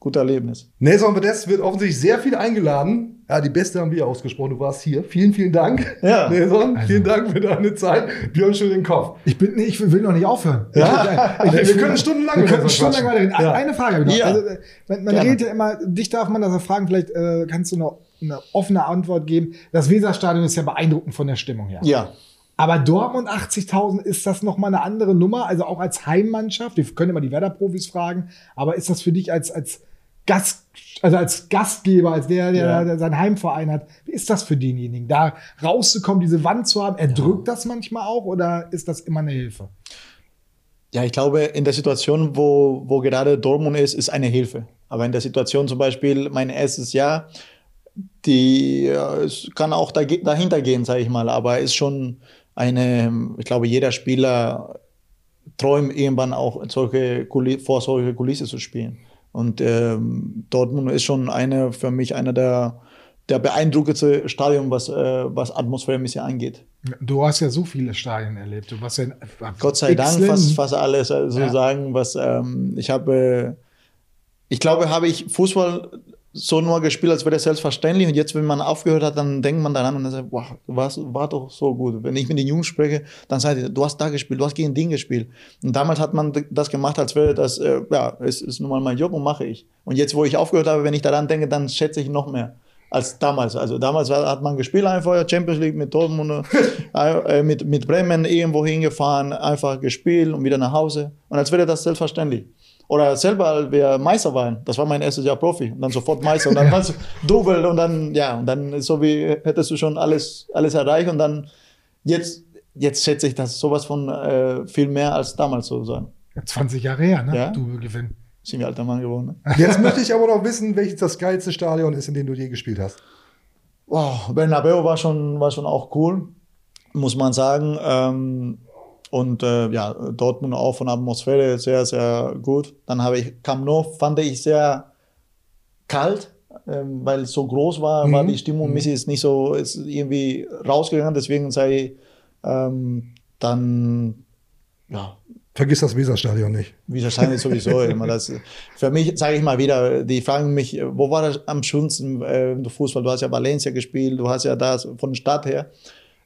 gute Erlebnis. Nelson Bedes wird offensichtlich sehr viel eingeladen. Ja, die beste haben wir ausgesprochen. Du warst hier. Vielen, vielen Dank. Ja. Nelson, vielen Dank für deine Zeit. Wir haben schon den Kopf. Ich, bin, nee, ich will noch nicht aufhören. Ja? Ich, (laughs) ich, Wir können stundenlang wir können stundenlang weiterreden. Ja. Eine Frage habe ich noch. Ja. Also, man man redet ja immer, dich darf man das fragen, vielleicht äh, kannst du noch eine offene Antwort geben. Das Weserstadion ist ja beeindruckend von der Stimmung her. Ja, Aber Dortmund 80.000, ist das nochmal eine andere Nummer? Also auch als Heimmannschaft? Wir können immer die Werder-Profis fragen, aber ist das für dich als, als Gast, also als Gastgeber, als der, der, Ja. der seinen Heimverein hat, wie ist das für denjenigen? Da rauszukommen, diese Wand zu haben, erdrückt das manchmal auch oder ist das immer eine Hilfe? Ja, ich glaube, in der Situation, wo, wo gerade Dortmund ist, ist eine Hilfe. Aber in der Situation zum Beispiel, mein erstes Jahr, die ja, es kann auch da, dahinter gehen, sage ich mal. Aber ist schon eine, ich glaube, jeder Spieler träumt irgendwann auch solche Kuli vor solche Kulisse zu spielen. Und ähm, Dortmund ist schon eine für mich einer der, der beeindruckendste Stadion, was, äh, was atmosphäremäßig angeht. Du hast ja so viele Stadien erlebt. Du warst ja in, Gott sei Dank fast, fast alles also Ja. sagen, was ähm, ich habe. Ich glaube, habe ich Fußball so nur gespielt, als wäre das selbstverständlich. Und jetzt, wenn man aufgehört hat, dann denkt man daran und dann sagt, wow, was war doch so gut. Wenn ich mit den Jungs spreche, dann sagt die, du hast da gespielt, du hast gegen den gespielt. Und damals hat man das gemacht, als wäre das, äh, ja, es ist nun mal mein Job und mache ich. Und jetzt, wo ich aufgehört habe, wenn ich daran denke, dann schätze ich noch mehr als damals. Also damals hat man gespielt einfach Champions League mit Dortmund, (laughs) äh, mit, mit Bremen irgendwo hingefahren, einfach gespielt und wieder nach Hause. Und als wäre das selbstverständlich. Oder selber, wir Meister waren, das war mein erstes Jahr Profi. Und dann sofort Meister und dann warst du Double und dann, ja, und dann so wie hättest du schon alles, alles erreicht und dann jetzt, jetzt schätze ich das sowas von äh, viel mehr als damals sozusagen. 20 Jahre her, ne? Ja. Du Gewinn. sind wir alter Mann geworden. Ne? (laughs) Jetzt möchte ich aber noch wissen, welches das geilste Stadion ist, in dem du je gespielt hast. Wow, Bernabeu war schon, war schon auch cool, muss man sagen. Ähm, und äh, ja, Dortmund auch von der Atmosphäre sehr, sehr gut. Dann habe ich Camp Nou, fand ich sehr kalt, ähm, weil es so groß war, Mhm. war die Stimmung Mhm. Ist nicht so, ist irgendwie rausgegangen. Deswegen sei ich ähm, dann, ja, Vergiss das Weserstadion nicht. wie wahrscheinlich sowieso (laughs) immer. Das, für mich, sage ich mal wieder, die fragen mich, wo war das am schönsten äh, Fußball? Du hast ja Valencia gespielt, du hast ja das von der Stadt her.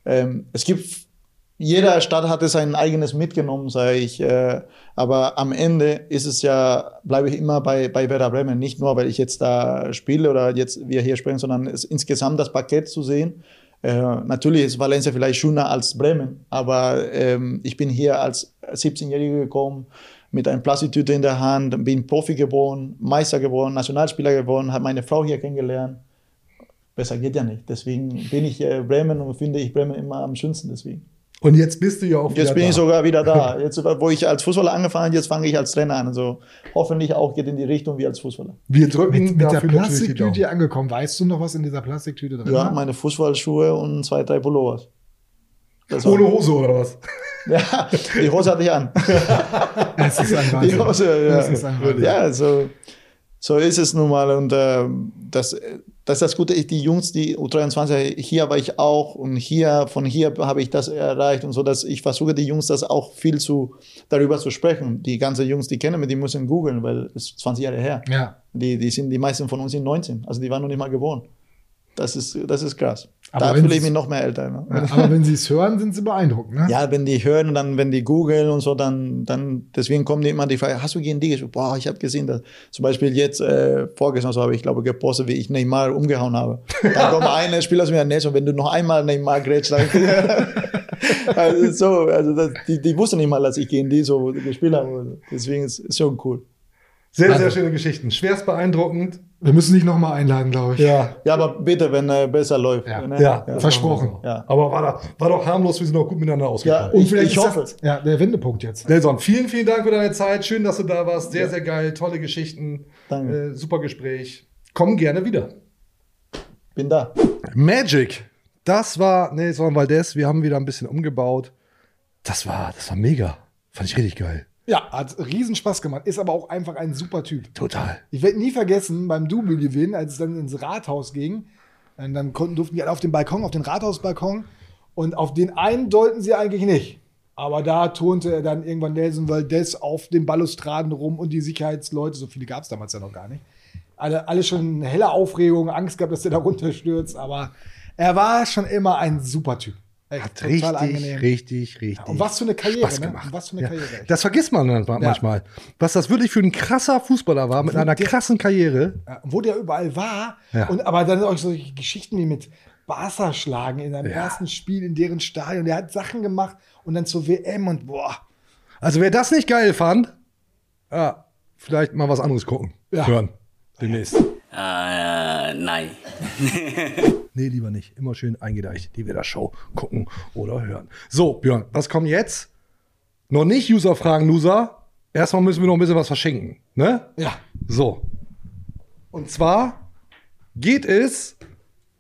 Ähm, es gibt, jeder Stadt hatte sein eigenes mitgenommen, sage ich. Äh, aber am Ende ist es ja, bleibe ich immer bei, bei Werder Bremen. Nicht nur, weil ich jetzt da spiele oder jetzt wir hier sprechen, sondern es, insgesamt das Paket zu sehen. Äh, natürlich ist Valencia vielleicht schöner als Bremen, aber ähm, ich bin hier als 17-Jähriger gekommen mit einer Plastiktüte in der Hand, bin Profi geworden, Meister geworden, Nationalspieler geworden, habe meine Frau hier kennengelernt. Besser geht ja nicht. Deswegen bin ich äh, Bremen und finde ich Bremen immer am schönsten. Deswegen. Und jetzt bist du ja auch Jetzt wieder bin da. ich sogar wieder da. (laughs) Jetzt, wo ich als Fußballer angefangen habe, jetzt fange ich als Trainer an. Also hoffentlich auch geht in die Richtung wie als Fußballer. Wir drücken Mit, mit der die Plastiktüte angekommen. Weißt du noch, was in dieser Plastiktüte drin Ja, war? meine Fußballschuhe und zwei, drei Pullovers. Das Ohne Hose oder was? (laughs) Ja, die Hose hatte ich an. (laughs) Es ist ein Die Wahnsinn. Hose, ja. Es ist ein Wahnsinn. ja, so, so ist es nun mal. Und ähm, das, das ist das Gute, die Jungs, die U23, hier war ich auch und hier, von hier habe ich das erreicht und so, dass ich versuche, die Jungs das auch viel zu, darüber zu sprechen. Die ganzen Jungs, die kennen mich, die müssen googeln, weil es ist 20 Jahre her. Ja. Die, die, sind, die meisten von uns sind 19, also die waren noch nicht mal geboren. Das ist, das ist krass. Aber da fühle ich mich noch mehr älter. Ne? Ja, aber wenn sie es hören, sind sie beeindruckt, ne? Ja, wenn die hören und dann, wenn die googeln und so, dann, dann, deswegen kommen die immer die Frage, hast du gegen die gespielt? Boah, ich habe gesehen, dass zum Beispiel jetzt, äh, vorgestern so habe ich, glaube gepostet, wie ich Neymar umgehauen habe. Da (laughs) kommt einer Spieler zu mir, Nelson, wenn du noch einmal Neymar grätschst, dann (laughs) also so, also das, die, die wussten nicht mal, dass ich gegen die so gespielt habe. Deswegen ist es schon cool. Sehr, Also- sehr schöne Geschichten. Schwerst beeindruckend. Wir müssen dich nochmal einladen, glaube ich. Ja. Ja, aber bitte, wenn er besser läuft. Ja. ne? Ja, Versprochen. Ja. Aber war, da, war doch harmlos, wir sind auch gut miteinander Ja, ausgekommen. Und ich, vielleicht ich hoffe. das ja, der Wendepunkt jetzt. Nelson, vielen, vielen Dank für deine Zeit. Schön, dass du da warst. Sehr, sehr geil. Tolle Geschichten. Danke. Äh, super Gespräch. Komm gerne wieder. Bin da. Magic. Das war Nelson Valdez. Wir haben wieder ein bisschen umgebaut. Das war, das war mega. Fand ich richtig geil. Ja, hat riesen Spaß gemacht. Ist aber auch einfach ein super Typ. Total. Ich werde nie vergessen, beim Double-Gewinn, als es dann ins Rathaus ging, dann konnten, durften die alle auf den Balkon, auf den Rathausbalkon, und auf den einen deuten sie eigentlich nicht. Aber da turnte er dann irgendwann Nelson Valdez auf den Balustraden rum und die Sicherheitsleute, so viele gab es damals ja noch gar nicht. Alle, alle schon in heller Aufregung, Angst gehabt, dass der da runterstürzt, aber er war schon immer ein super Typ. Hat richtig, richtig, richtig. Und was für eine Karriere, Spaß ne? gemacht. Und was für eine Ja. Karriere. echt. Das vergisst man dann manchmal. Was das wirklich für ein krasser Fußballer war mit einer Der- krassen Karriere. Wo der überall war. Ja. Und aber dann auch solche Geschichten wie mit Barca schlagen in seinem ersten Spiel in deren Stadion. Der hat Sachen gemacht und dann zur WM und boah. Also wer das nicht geil fand, ja, vielleicht mal was anderes gucken. Ja. Hören. Demnächst. Äh, nein. (laughs) Nee, lieber nicht. Immer schön eingedeicht. Die wieder Show gucken oder hören. So, Björn, was kommt jetzt? Noch nicht User-Fragen, Loser. Erstmal müssen wir noch ein bisschen was verschenken. Ne? Ja. So. Und zwar geht es,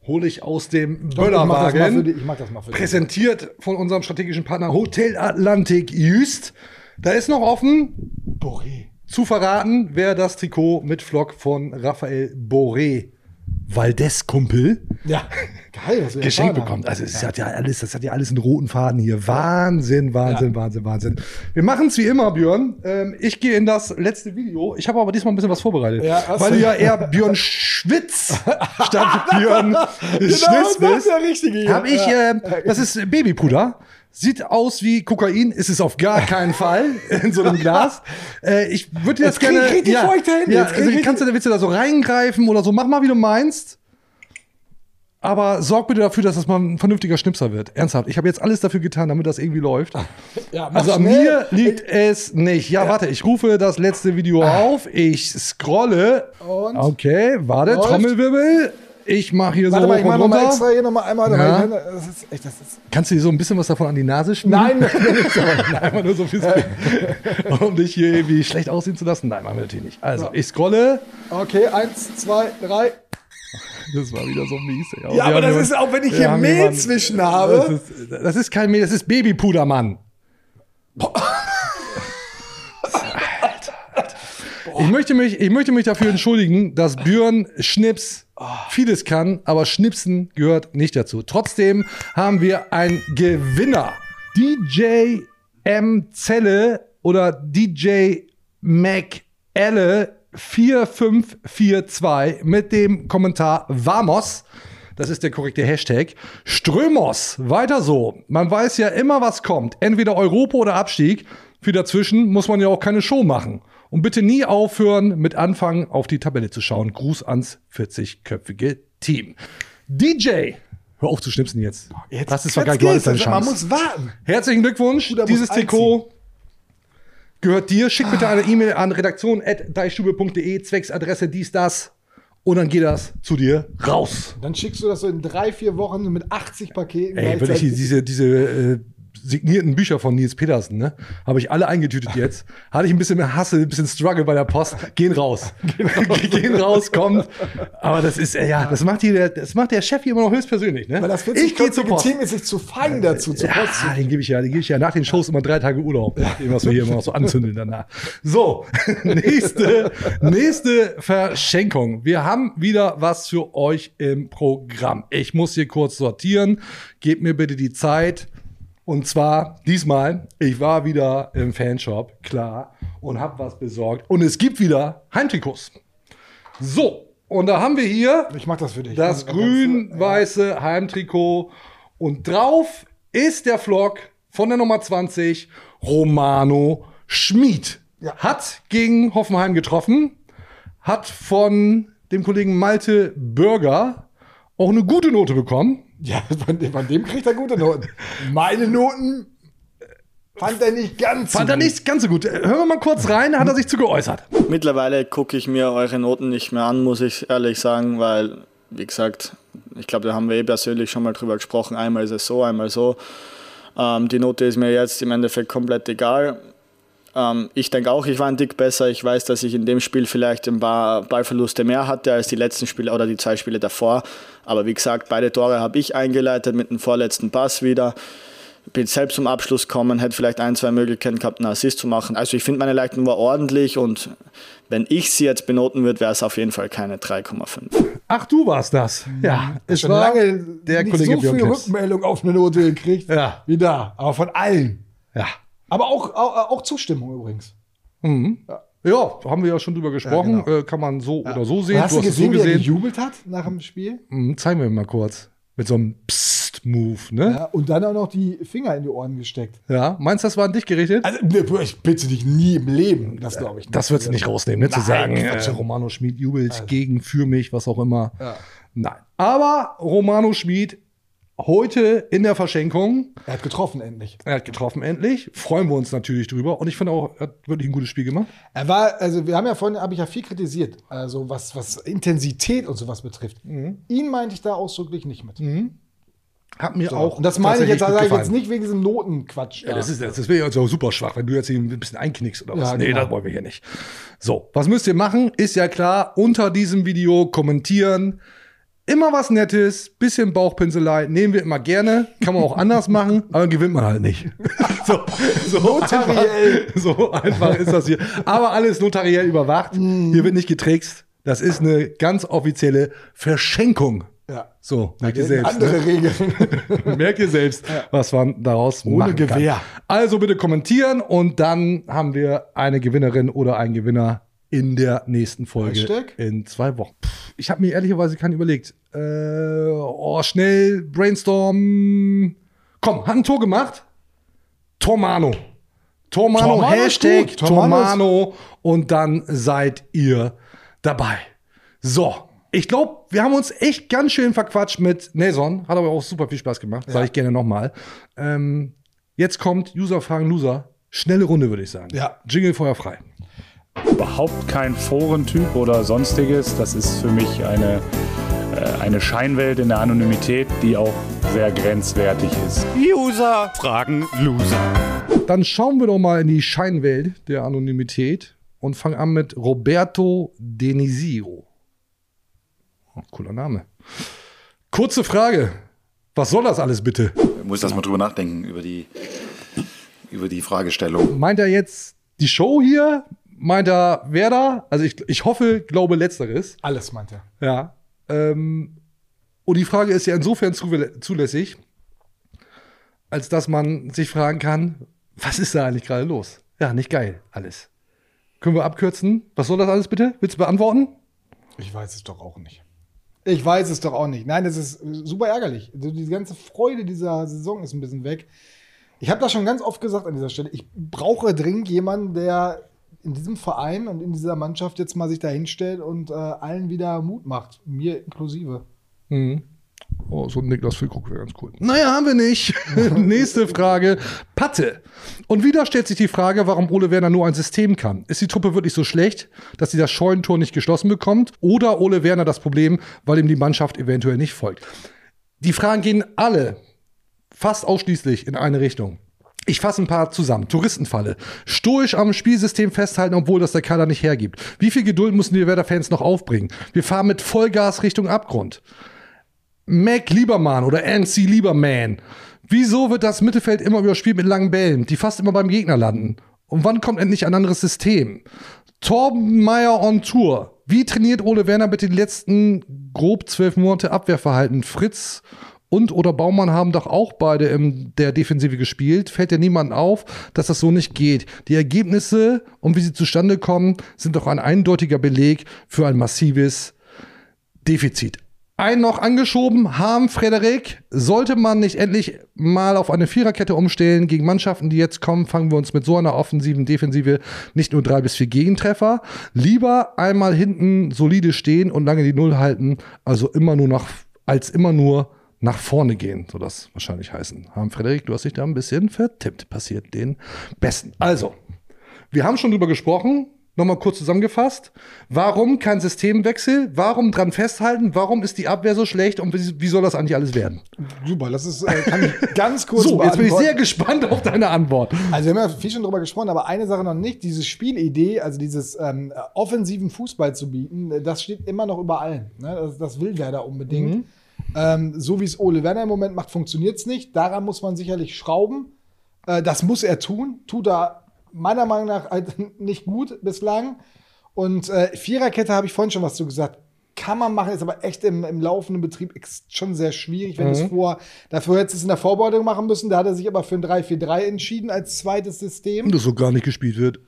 hole ich aus dem Stopp, ich mach das mal für Böllerwagen, dich. Ich mach das mal für dich. präsentiert von unserem strategischen Partner Hotel Atlantik Jüst. Da ist noch offen Boré. Zu verraten, wer das Trikot mit Flock von Raphael Boré Valdez Kumpel Ja, geil. geschenkt bekommt. Also es hat ja alles, das hat ja alles einen roten Faden hier. Wahnsinn, Wahnsinn, Wahnsinn, Wahnsinn. Wir machen es wie immer, Björn. Ähm, ich gehe in das letzte Video. Ich habe aber diesmal ein bisschen was vorbereitet. Ja, weil du? ja eher Björn Schwitz (laughs) statt Björn Schwitz das ist bist. der Richtige hier. Habe ich, Ja. äh, das ist Babypuder. Sieht aus wie Kokain, ist es auf gar keinen Fall (laughs) in so einem Glas. Äh, ich würde dir das Jetzt krieg gerne. richtig ja, feuchte Hände, ja, jetzt krieg also kannst du, willst du da so reingreifen oder so? Mach mal, wie du meinst. Aber sorg bitte dafür, dass das mal ein vernünftiger Schnipser wird. Ernsthaft. Ich habe jetzt alles dafür getan, damit das irgendwie läuft. (laughs) Ja, Also an mir liegt es nicht. Ja, warte, ich rufe das letzte Video auf. Ich scrolle. Und? Okay, warte, Läuft. Trommelwirbel. Ich mache hier Warte so mal, ich hoch mach und noch mal runter. extra hier nochmal einmal. Ja. Ja. Das ist echt, das ist Kannst du dir so ein bisschen was davon an die Nase schmieren? Nein, (laughs) nicht, aber einfach nur so Bild. Um dich hier irgendwie schlecht aussehen zu lassen. Nein, machen wir natürlich nicht. Also, ich scrolle. Okay, eins, zwei, drei. Das war wieder so mies. ey. Ja, aber das jemanden- ist auch, wenn ich hier Mehl jemanden- zwischen habe. Das ist, das ist kein Mehl, das ist Babypuder, Mann. Ich möchte, mich, ich möchte mich dafür entschuldigen, dass Björn Schnips vieles kann, aber Schnipsen gehört nicht dazu. Trotzdem haben wir einen Gewinner. DJ M. Zelle oder DJ Mac Elle 4542 mit dem Kommentar Vamos. Das ist der korrekte Hashtag. Strömos, weiter so. Man weiß ja immer, was kommt. Entweder Europa oder Abstieg. Für dazwischen muss man ja auch keine Show machen. Und bitte nie aufhören mit Anfangen auf die Tabelle zu schauen. Gruß ans 40-köpfige Team. DJ, hör auf zu schnipsen jetzt. Jetzt, das ist vergeigt, du hattest deine Man Chance. muss warten. Herzlichen Glückwunsch. Bruder Dieses. Trikot gehört dir. Schick bitte eine E-Mail an redaktion.deichstube.de, zwecks Adresse dies, das. Und dann geht das zu dir raus. Dann schickst du das so in drei, vier Wochen mit 80 Paketen. Ey, wirklich gleichzeitig. diese, diese äh, signierten Bücher von Nils Petersen, ne? Habe ich alle eingetütet jetzt. Hatte ich ein bisschen mehr Hassel, ein bisschen Struggle bei der Post. Gehen raus. (laughs) (laughs) Gehen raus, kommt. Aber das ist, äh, ja, das macht hier der, das macht der Chef hier immer noch höchstpersönlich, ne? Weil das ich gehe zur 40-köpfige Post. Team ist sich zu fein dazu, zur Post zu Ja, den gebe ich ja, den gebe ich ja nach den Shows immer drei Tage Urlaub, nachdem was wir hier immer noch so anzündeln danach. So, (laughs) nächste, nächste Verschenkung. Wir haben wieder was für euch im Programm. Ich muss hier kurz sortieren. Gebt mir bitte die Zeit. Und zwar diesmal, ich war wieder im Fanshop, klar, und habe was besorgt. Und es gibt wieder Heimtrikots. So, und da haben wir hier Ich mach das für dich. das Also, grün-weiße Heimtrikot. Und drauf ist der Vlog von der Nummer 20, Romano Schmid. Ja. Hat gegen Hoffenheim getroffen, hat von dem Kollegen Malte Bürger auch eine gute Note bekommen. Ja, von dem, von dem kriegt er gute Noten. Meine Noten fand er nicht ganz Fand so er gut. nicht ganz so gut. Hören wir mal kurz rein, hat er sich zu geäußert. Mittlerweile gucke ich mir eure Noten nicht mehr an, muss ich ehrlich sagen, weil, wie gesagt, ich glaube, da haben wir eh persönlich schon mal drüber gesprochen. Einmal ist es so, einmal so. Ähm, die Note ist mir jetzt im Endeffekt komplett egal. Ähm, ich denke auch, ich war ein Dick besser. Ich weiß, dass ich in dem Spiel vielleicht ein paar Ballverluste mehr hatte als die letzten Spiele oder die zwei Spiele davor. Aber wie gesagt, beide Tore habe ich eingeleitet mit dem vorletzten Pass wieder. Bin selbst zum Abschluss gekommen, hätte vielleicht ein, zwei Möglichkeiten gehabt, einen Assist zu machen. Also ich finde, meine Leistung war ordentlich und wenn ich sie jetzt benoten würde, wäre es auf jeden Fall keine 3,5. Ach, du warst das. Ja, es Schon war lange der nicht Kollege so viel. Rückmeldung auf eine Note gekriegt Ja. wie da. Aber von allen. Ja. Aber auch, auch, auch Zustimmung übrigens. Mhm. Ja, haben wir ja schon drüber gesprochen. Ja, genau. äh, kann man so oder so sehen. Hast du es gesehen, so wie er gesehen. gejubelt hat nach dem Spiel? Mhm, zeigen wir mal kurz. Mit so einem Psst-Move, ne? Ja, und dann auch noch die Finger in die Ohren gesteckt. Ja. Meinst du, das war an dich gerichtet? Also, ne, ich bitte dich nie im Leben. Das glaube ich nicht. das würdest du nicht rausnehmen, ne? zu Nein, sagen, Quatsch. äh, Romano Schmid jubelt gegen, für mich, was auch immer. Ja. Nein. Aber Romano Schmid heute in der Verschenkung. Er hat getroffen endlich. Er hat getroffen endlich. Freuen wir uns natürlich drüber. Und ich finde auch, er hat wirklich ein gutes Spiel gemacht. Er war, also wir haben ja vorhin, habe ich ja viel kritisiert, also was, was Intensität und sowas betrifft. Ihn meinte ich da ausdrücklich nicht mit. Hat mir So. auch. und das meine ich jetzt, sage ich jetzt nicht wegen diesem Notenquatsch. Ja, das ist, das wäre jetzt auch super schwach, wenn du jetzt ein bisschen einknickst oder was. Ja, nee, genau. das wollen wir hier nicht. So, was müsst ihr machen? Ist ja klar, unter diesem Video kommentieren. Immer was Nettes, bisschen Bauchpinselei, nehmen wir immer gerne. Kann man auch (laughs) anders machen, aber dann gewinnt man halt nicht. (laughs) so, so, Notariell. Einfach, so einfach ist das hier. Aber alles notariell überwacht. Hier wird nicht getrickst. Das ist eine ganz offizielle Verschenkung. Ja. So, merkt ihr selbst. andere ne? Regeln. (laughs) Merkt ihr selbst, was man daraus Ohne machen kann. Gewehr. Also bitte kommentieren und dann haben wir eine Gewinnerin oder einen Gewinner in der nächsten Folge Hashtag? in zwei Wochen. Pff, ich habe mir ehrlicherweise keinen überlegt. Äh, oh, schnell Brainstorm. Komm, hat ein Tor gemacht. Tormano. Tormano, Tormano Hashtag. Tormano und dann seid ihr dabei. So, ich glaube, wir haben uns echt ganz schön verquatscht mit Nelson. Hat aber auch super viel Spaß gemacht. Sage ich gerne nochmal. Ähm, jetzt kommt User fragen Loser. Schnelle Runde, würde ich sagen. Ja. Jingle Feuer frei. Überhaupt kein Forentyp oder sonstiges. Das ist für mich eine äh, eine Scheinwelt in der Anonymität, die auch sehr grenzwertig ist. User fragen Loser. Dann schauen wir doch mal in die Scheinwelt der Anonymität und fangen an mit Roberto Denisio. Oh, cooler Name. Kurze Frage. Was soll das alles bitte? Ich muss das mal drüber nachdenken, über die, über die Fragestellung. Meint er jetzt die Show hier? Meint er Werder? Also ich, ich hoffe, glaube letzteres. Alles meint er. Ja. Ähm, und die Frage ist ja insofern zu, zulässig, als dass man sich fragen kann, was ist da eigentlich gerade los? Ja, nicht geil, alles. Können wir abkürzen? Was soll das alles bitte? Willst du beantworten? Ich weiß es doch auch nicht. Ich weiß es doch auch nicht. Nein, es ist super ärgerlich. Also die ganze Freude dieser Saison ist ein bisschen weg. Ich habe das schon ganz oft gesagt an dieser Stelle. Ich brauche dringend jemanden, der in diesem Verein und in dieser Mannschaft jetzt mal sich da hinstellt und äh, allen wieder Mut macht. Mir inklusive. Mhm. Oh, so ein Niklas Füllkrug wäre ganz cool. Naja, haben wir nicht. (laughs) (laughs) Nächste Frage. Patte. Und wieder stellt sich die Frage, warum Ole Werner nur ein System kann. Ist die Truppe wirklich so schlecht, dass sie das Scheunentor nicht geschlossen bekommt? Oder Ole Werner das Problem, weil ihm die Mannschaft eventuell nicht folgt? Die Fragen gehen alle fast ausschließlich in eine Richtung. Ich fasse ein paar zusammen. Touristenfalle. Stoisch am Spielsystem festhalten, obwohl das der Kader nicht hergibt. Wie viel Geduld müssen die Werder-Fans noch aufbringen? Wir fahren mit Vollgas Richtung Abgrund. Mac Liebermann oder NC Lieberman. Wieso wird das Mittelfeld immer überspielt mit langen Bällen, die fast immer beim Gegner landen? Und wann kommt endlich ein anderes System? Torben on Tour. Wie trainiert Ole Werner bitte die letzten grob zwölf Monate Abwehrverhalten? Fritz und oder Baumann haben doch auch beide in der Defensive gespielt. Fällt ja niemand auf, dass das so nicht geht. Die Ergebnisse und wie sie zustande kommen, sind doch ein eindeutiger Beleg für ein massives Defizit. Ein noch angeschoben, Harm Frederik. Sollte man nicht endlich mal auf eine Viererkette umstellen gegen Mannschaften, die jetzt kommen, fangen wir uns mit so einer offensiven Defensive nicht nur drei bis vier Gegentreffer. Lieber einmal hinten solide stehen und lange die Null halten, also immer nur nach, als immer nur nach vorne gehen, soll das wahrscheinlich heißen. Harm Frederik, du hast dich da ein bisschen vertippt. Passiert den Besten. Also, wir haben schon drüber gesprochen. Nochmal kurz zusammengefasst. Warum kein Systemwechsel? Warum dran festhalten? Warum ist die Abwehr so schlecht? Und wie, wie soll das eigentlich alles werden? Super, das ist, äh, kann ich (laughs) ganz kurz So, jetzt bin ich sehr gespannt auf deine Antwort. Also wir haben ja viel schon drüber gesprochen, aber eine Sache noch nicht. Diese Spielidee, also dieses ähm, offensiven Fußball zu bieten, das steht immer noch über allen. Ne? Das, das will Werder unbedingt. Mhm. Ähm, so wie es Ole Werner im Moment macht, funktioniert es nicht. Daran muss man sicherlich schrauben. Äh, das muss er tun. Tut er meiner Meinung nach halt (laughs) nicht gut bislang. Und äh, Viererkette habe ich vorhin schon was zu gesagt. Kann man machen, ist aber echt im, im laufenden Betrieb schon sehr schwierig, wenn Mhm. es vor, dafür hätte es in der Vorbereitung machen müssen. Da hat er sich aber für ein 3-4-3 entschieden als zweites System. Das so gar nicht gespielt wird.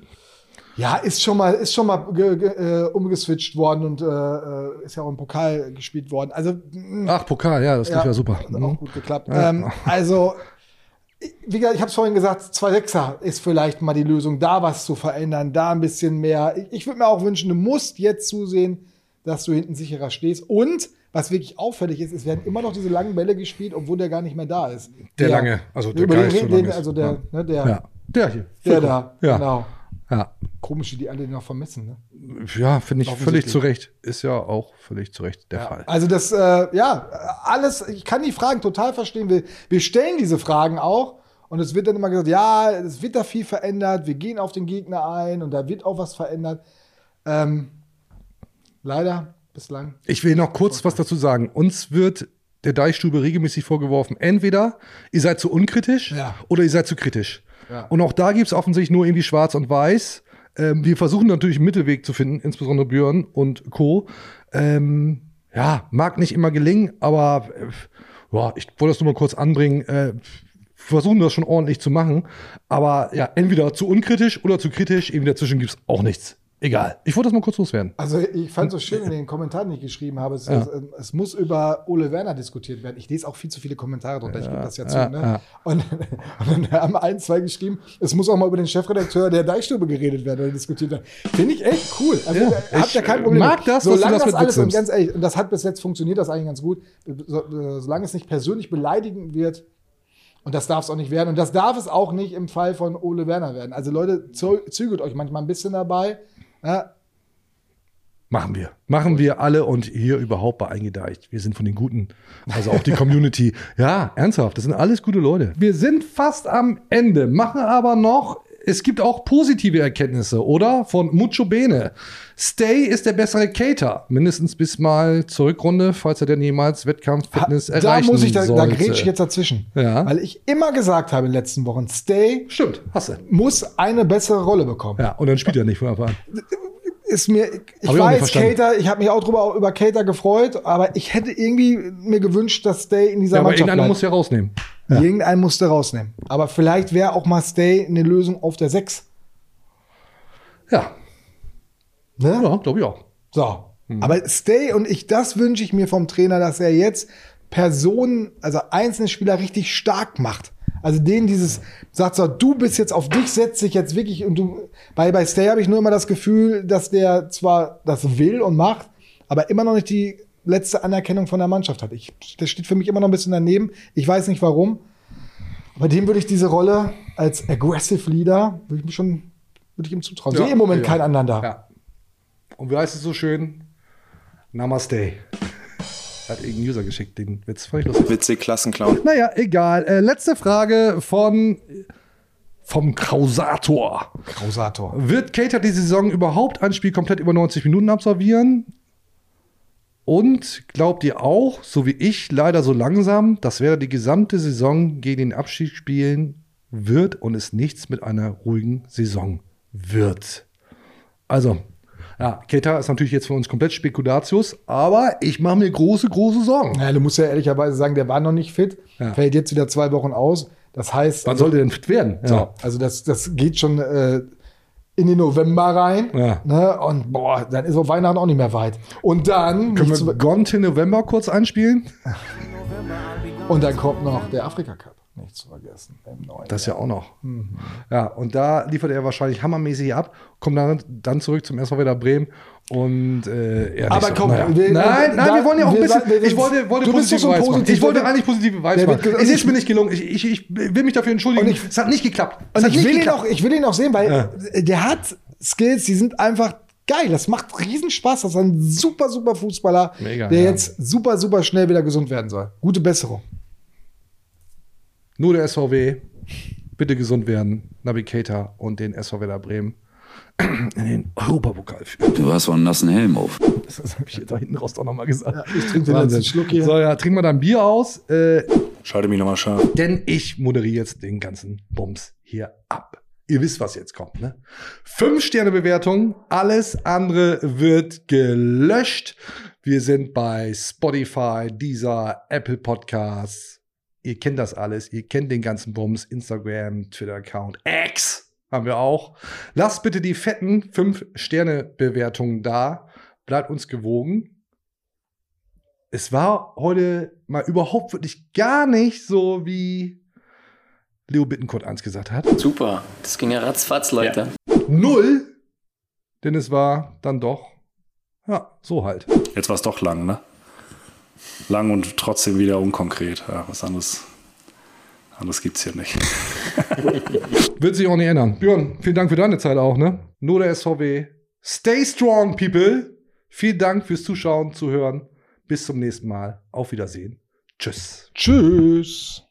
Ja, ist schon mal, ist schon mal ge, ge, äh, umgeswitcht worden und äh, äh, ist ja auch im Pokal gespielt worden. Also, mh, Ach, Pokal, ja, das lief ja, super. hat auch gut geklappt. Ja. Ähm, also, wie gesagt, ich habe es vorhin gesagt, zwei Sechser ist vielleicht mal die Lösung, da was zu verändern, da ein bisschen mehr. Ich, würde mir auch wünschen, du musst jetzt zusehen, dass du hinten sicherer stehst. Und was wirklich auffällig ist, es werden immer noch diese langen Bälle gespielt, obwohl der gar nicht mehr da ist. Der lange, also der über den, so den, also der, Ja. ne, der, Ja. Der hier. der da, Ja. genau. Ja. Komisch, wie die alle noch vermissen. Ne? Ja, finde ich völlig zu Recht. Ist ja auch völlig zu Recht der Fall. Also das, äh, ja, alles, ich kann die Fragen total verstehen. Wir, wir stellen diese Fragen auch und es wird dann immer gesagt, ja, es wird da viel verändert, wir gehen auf den Gegner ein und da wird auch was verändert. Ähm, leider bislang. Ich will noch kurz was dazu sagen. Uns wird der Deichstube regelmäßig vorgeworfen, entweder ihr seid zu unkritisch Ja. oder ihr seid zu kritisch. Und auch da gibt es offensichtlich nur irgendwie schwarz und weiß. Ähm, wir versuchen natürlich einen Mittelweg zu finden, insbesondere Björn und Co. Ähm, ja, mag nicht immer gelingen, aber äh, ja, ich wollte das nur mal kurz anbringen. Äh, versuchen das schon ordentlich zu machen. Aber ja, entweder zu unkritisch oder zu kritisch, irgendwie dazwischen gibt es auch nichts. Egal. Ich wollte das mal kurz loswerden. Also ich fand es so schön in den Kommentaren, die ich geschrieben habe, es, Ja. es, es muss über Ole Werner diskutiert werden. Ich lese auch viel zu viele Kommentare drunter, ich gebe das ja zu. ja, ne? ja. Und, (laughs) und dann haben ein, zwei geschrieben, es muss auch mal über den Chefredakteur der Deichstube geredet werden oder diskutiert werden. Finde ich echt cool. Also Ja, habt ihr ich kein Problem. mag mit. das, dass du solange das das alles, und ganz ehrlich, und das hat bis jetzt funktioniert, das eigentlich ganz gut, so, äh, solange es nicht persönlich beleidigend wird, und das darf es auch nicht werden. Und das darf es auch nicht im Fall von Ole Werner werden. Also Leute, zö- zügelt euch manchmal ein bisschen dabei. Ja, Machen wir. Machen wir alle und hier überhaupt bei Eingedeicht. Wir sind von den Guten. Also auch die Community. (laughs) ja, ernsthaft. Das sind alles gute Leute. Wir sind fast am Ende, machen aber noch. Es gibt auch positive Erkenntnisse, oder? Von Mucho Bene. Stay ist der bessere Cater. Mindestens bis mal zur Rückrunde, falls er denn jemals Wettkampf-Fitness Da erreichen muss ich, da, da sollte. grätsch ich jetzt dazwischen. Ja. Weil ich immer gesagt habe in den letzten Wochen, Stay Stimmt, hast du. muss eine bessere Rolle bekommen. Ja, und dann spielt er nicht von Anfang an. Ist mir, ich ich weiß. Cater, ich habe mich auch drüber, über Cater gefreut, aber ich hätte irgendwie mir gewünscht, dass Stay in dieser Ja, aber Mannschaft bleibt. muss ja rausnehmen. Irgendeinen musste rausnehmen. Aber vielleicht wäre auch mal Stay eine Lösung auf der 6. Ja. Ne? Ja, glaube ich auch. So. Mhm. Aber Stay und ich, das wünsche ich mir vom Trainer, dass er jetzt Personen, also einzelne Spieler richtig stark macht. Also denen dieses, sagt so, du bist jetzt auf dich, setzt sich jetzt wirklich und du, bei, bei Stay habe ich nur immer das Gefühl, dass der zwar das will und macht, aber immer noch nicht die letzte Anerkennung von der Mannschaft hat. Ich, das steht für mich immer noch ein bisschen daneben. Ich weiß nicht warum. Aber dem würde ich diese Rolle als Aggressive Leader, würde ich mir schon, würde ich ihm zutrauen. Ja, Sehe im Moment ja. keinen anderen da. Ja. Und wie heißt es so schön? Namaste. (laughs) Hat irgendein User geschickt, den Witz. Fand ich lustig. Witzig, Klassenclown. Naja, egal. Äh, letzte Frage von vom Krausator. Krausator. Wird Cater die Saison überhaupt ein Spiel komplett über 90 Minuten absolvieren? Und glaubt ihr auch, so wie ich, leider so langsam, dass Werder die gesamte Saison gegen den Abstieg spielen wird und es nichts mit einer ruhigen Saison wird? Also, ja, Cater ist natürlich jetzt für uns komplett Spekulatius, aber ich mache mir große, große Sorgen. Ja, du musst ja ehrlicherweise sagen, der war noch nicht fit, Ja. fällt jetzt wieder zwei Wochen aus. Das heißt, Wann sollte er denn fit werden? so, also das, das geht schon äh, in den November rein. Ja. Ne? Und boah, dann ist auf Weihnachten auch nicht mehr weit. Und dann, Können wir Gone till November kurz einspielen? (laughs) und dann kommt noch der Afrika Cup. Nicht zu vergessen. Das ja auch noch. Mhm. Ja, und da liefert er wahrscheinlich hammermäßig ab, kommt dann, dann zurück zum SV Werder Bremen und äh, ja, Aber so. komm, naja. wir- nein, nein, da- wir wollen ja auch ein bisschen. wir- wir- ich wollte, wollte positive so Vibes positiv, Ich wollte eigentlich positive Vibes machen. wird- Es ist mir nicht gelungen. Ich, ich, ich will mich dafür entschuldigen. Ich- es hat nicht geklappt. Es Und ich will, ihn geklappt. auch, ich will ihn auch sehen, weil der hat Skills, die sind einfach geil. Das macht riesen Spaß. Das ist ein super, super Fußballer, Mega, der ja. jetzt super, super schnell wieder gesund werden soll. Gute Besserung. Nur der SVW. Bitte gesund werden. Navigator und den SV Werder Bremen in den Europapokal führen. Du hast so einen nassen Helm auf. Das habe ich jetzt da hinten raus auch nochmal gesagt. ich trinke den letzten Schluck hier. So, ja, trinken wir dann Bier aus. Äh, Schalte mich nochmal scharf. denn ich moderiere jetzt den ganzen Bums hier ab. Ihr wisst, was jetzt kommt, ne? Fünf Sterne Bewertung, alles andere wird gelöscht. Wir sind bei Spotify, Deezer, Apple Podcasts. Ihr kennt das alles, ihr kennt den ganzen Bums, Instagram, Twitter-Account, X haben wir auch. Lasst bitte die fetten fünf Sterne Bewertungen da. Bleibt uns gewogen es war heute mal überhaupt wirklich gar nicht so, wie Leo Bittencourt eins gesagt hat. Super, das ging ja ratzfatz, Leute. Null, denn es war dann doch, ja, so halt. Jetzt war es doch lang, ne? Lang und trotzdem wieder unkonkret. Ja, was anderes, anderes gibt es hier nicht. (laughs) Wird sich auch nicht ändern. Björn, vielen Dank für deine Zeit auch, ne? Nur der SVW. Stay strong, people. Vielen Dank fürs Zuschauen, Zuhören. Bis zum nächsten Mal. Auf Wiedersehen. Tschüss. Tschüss.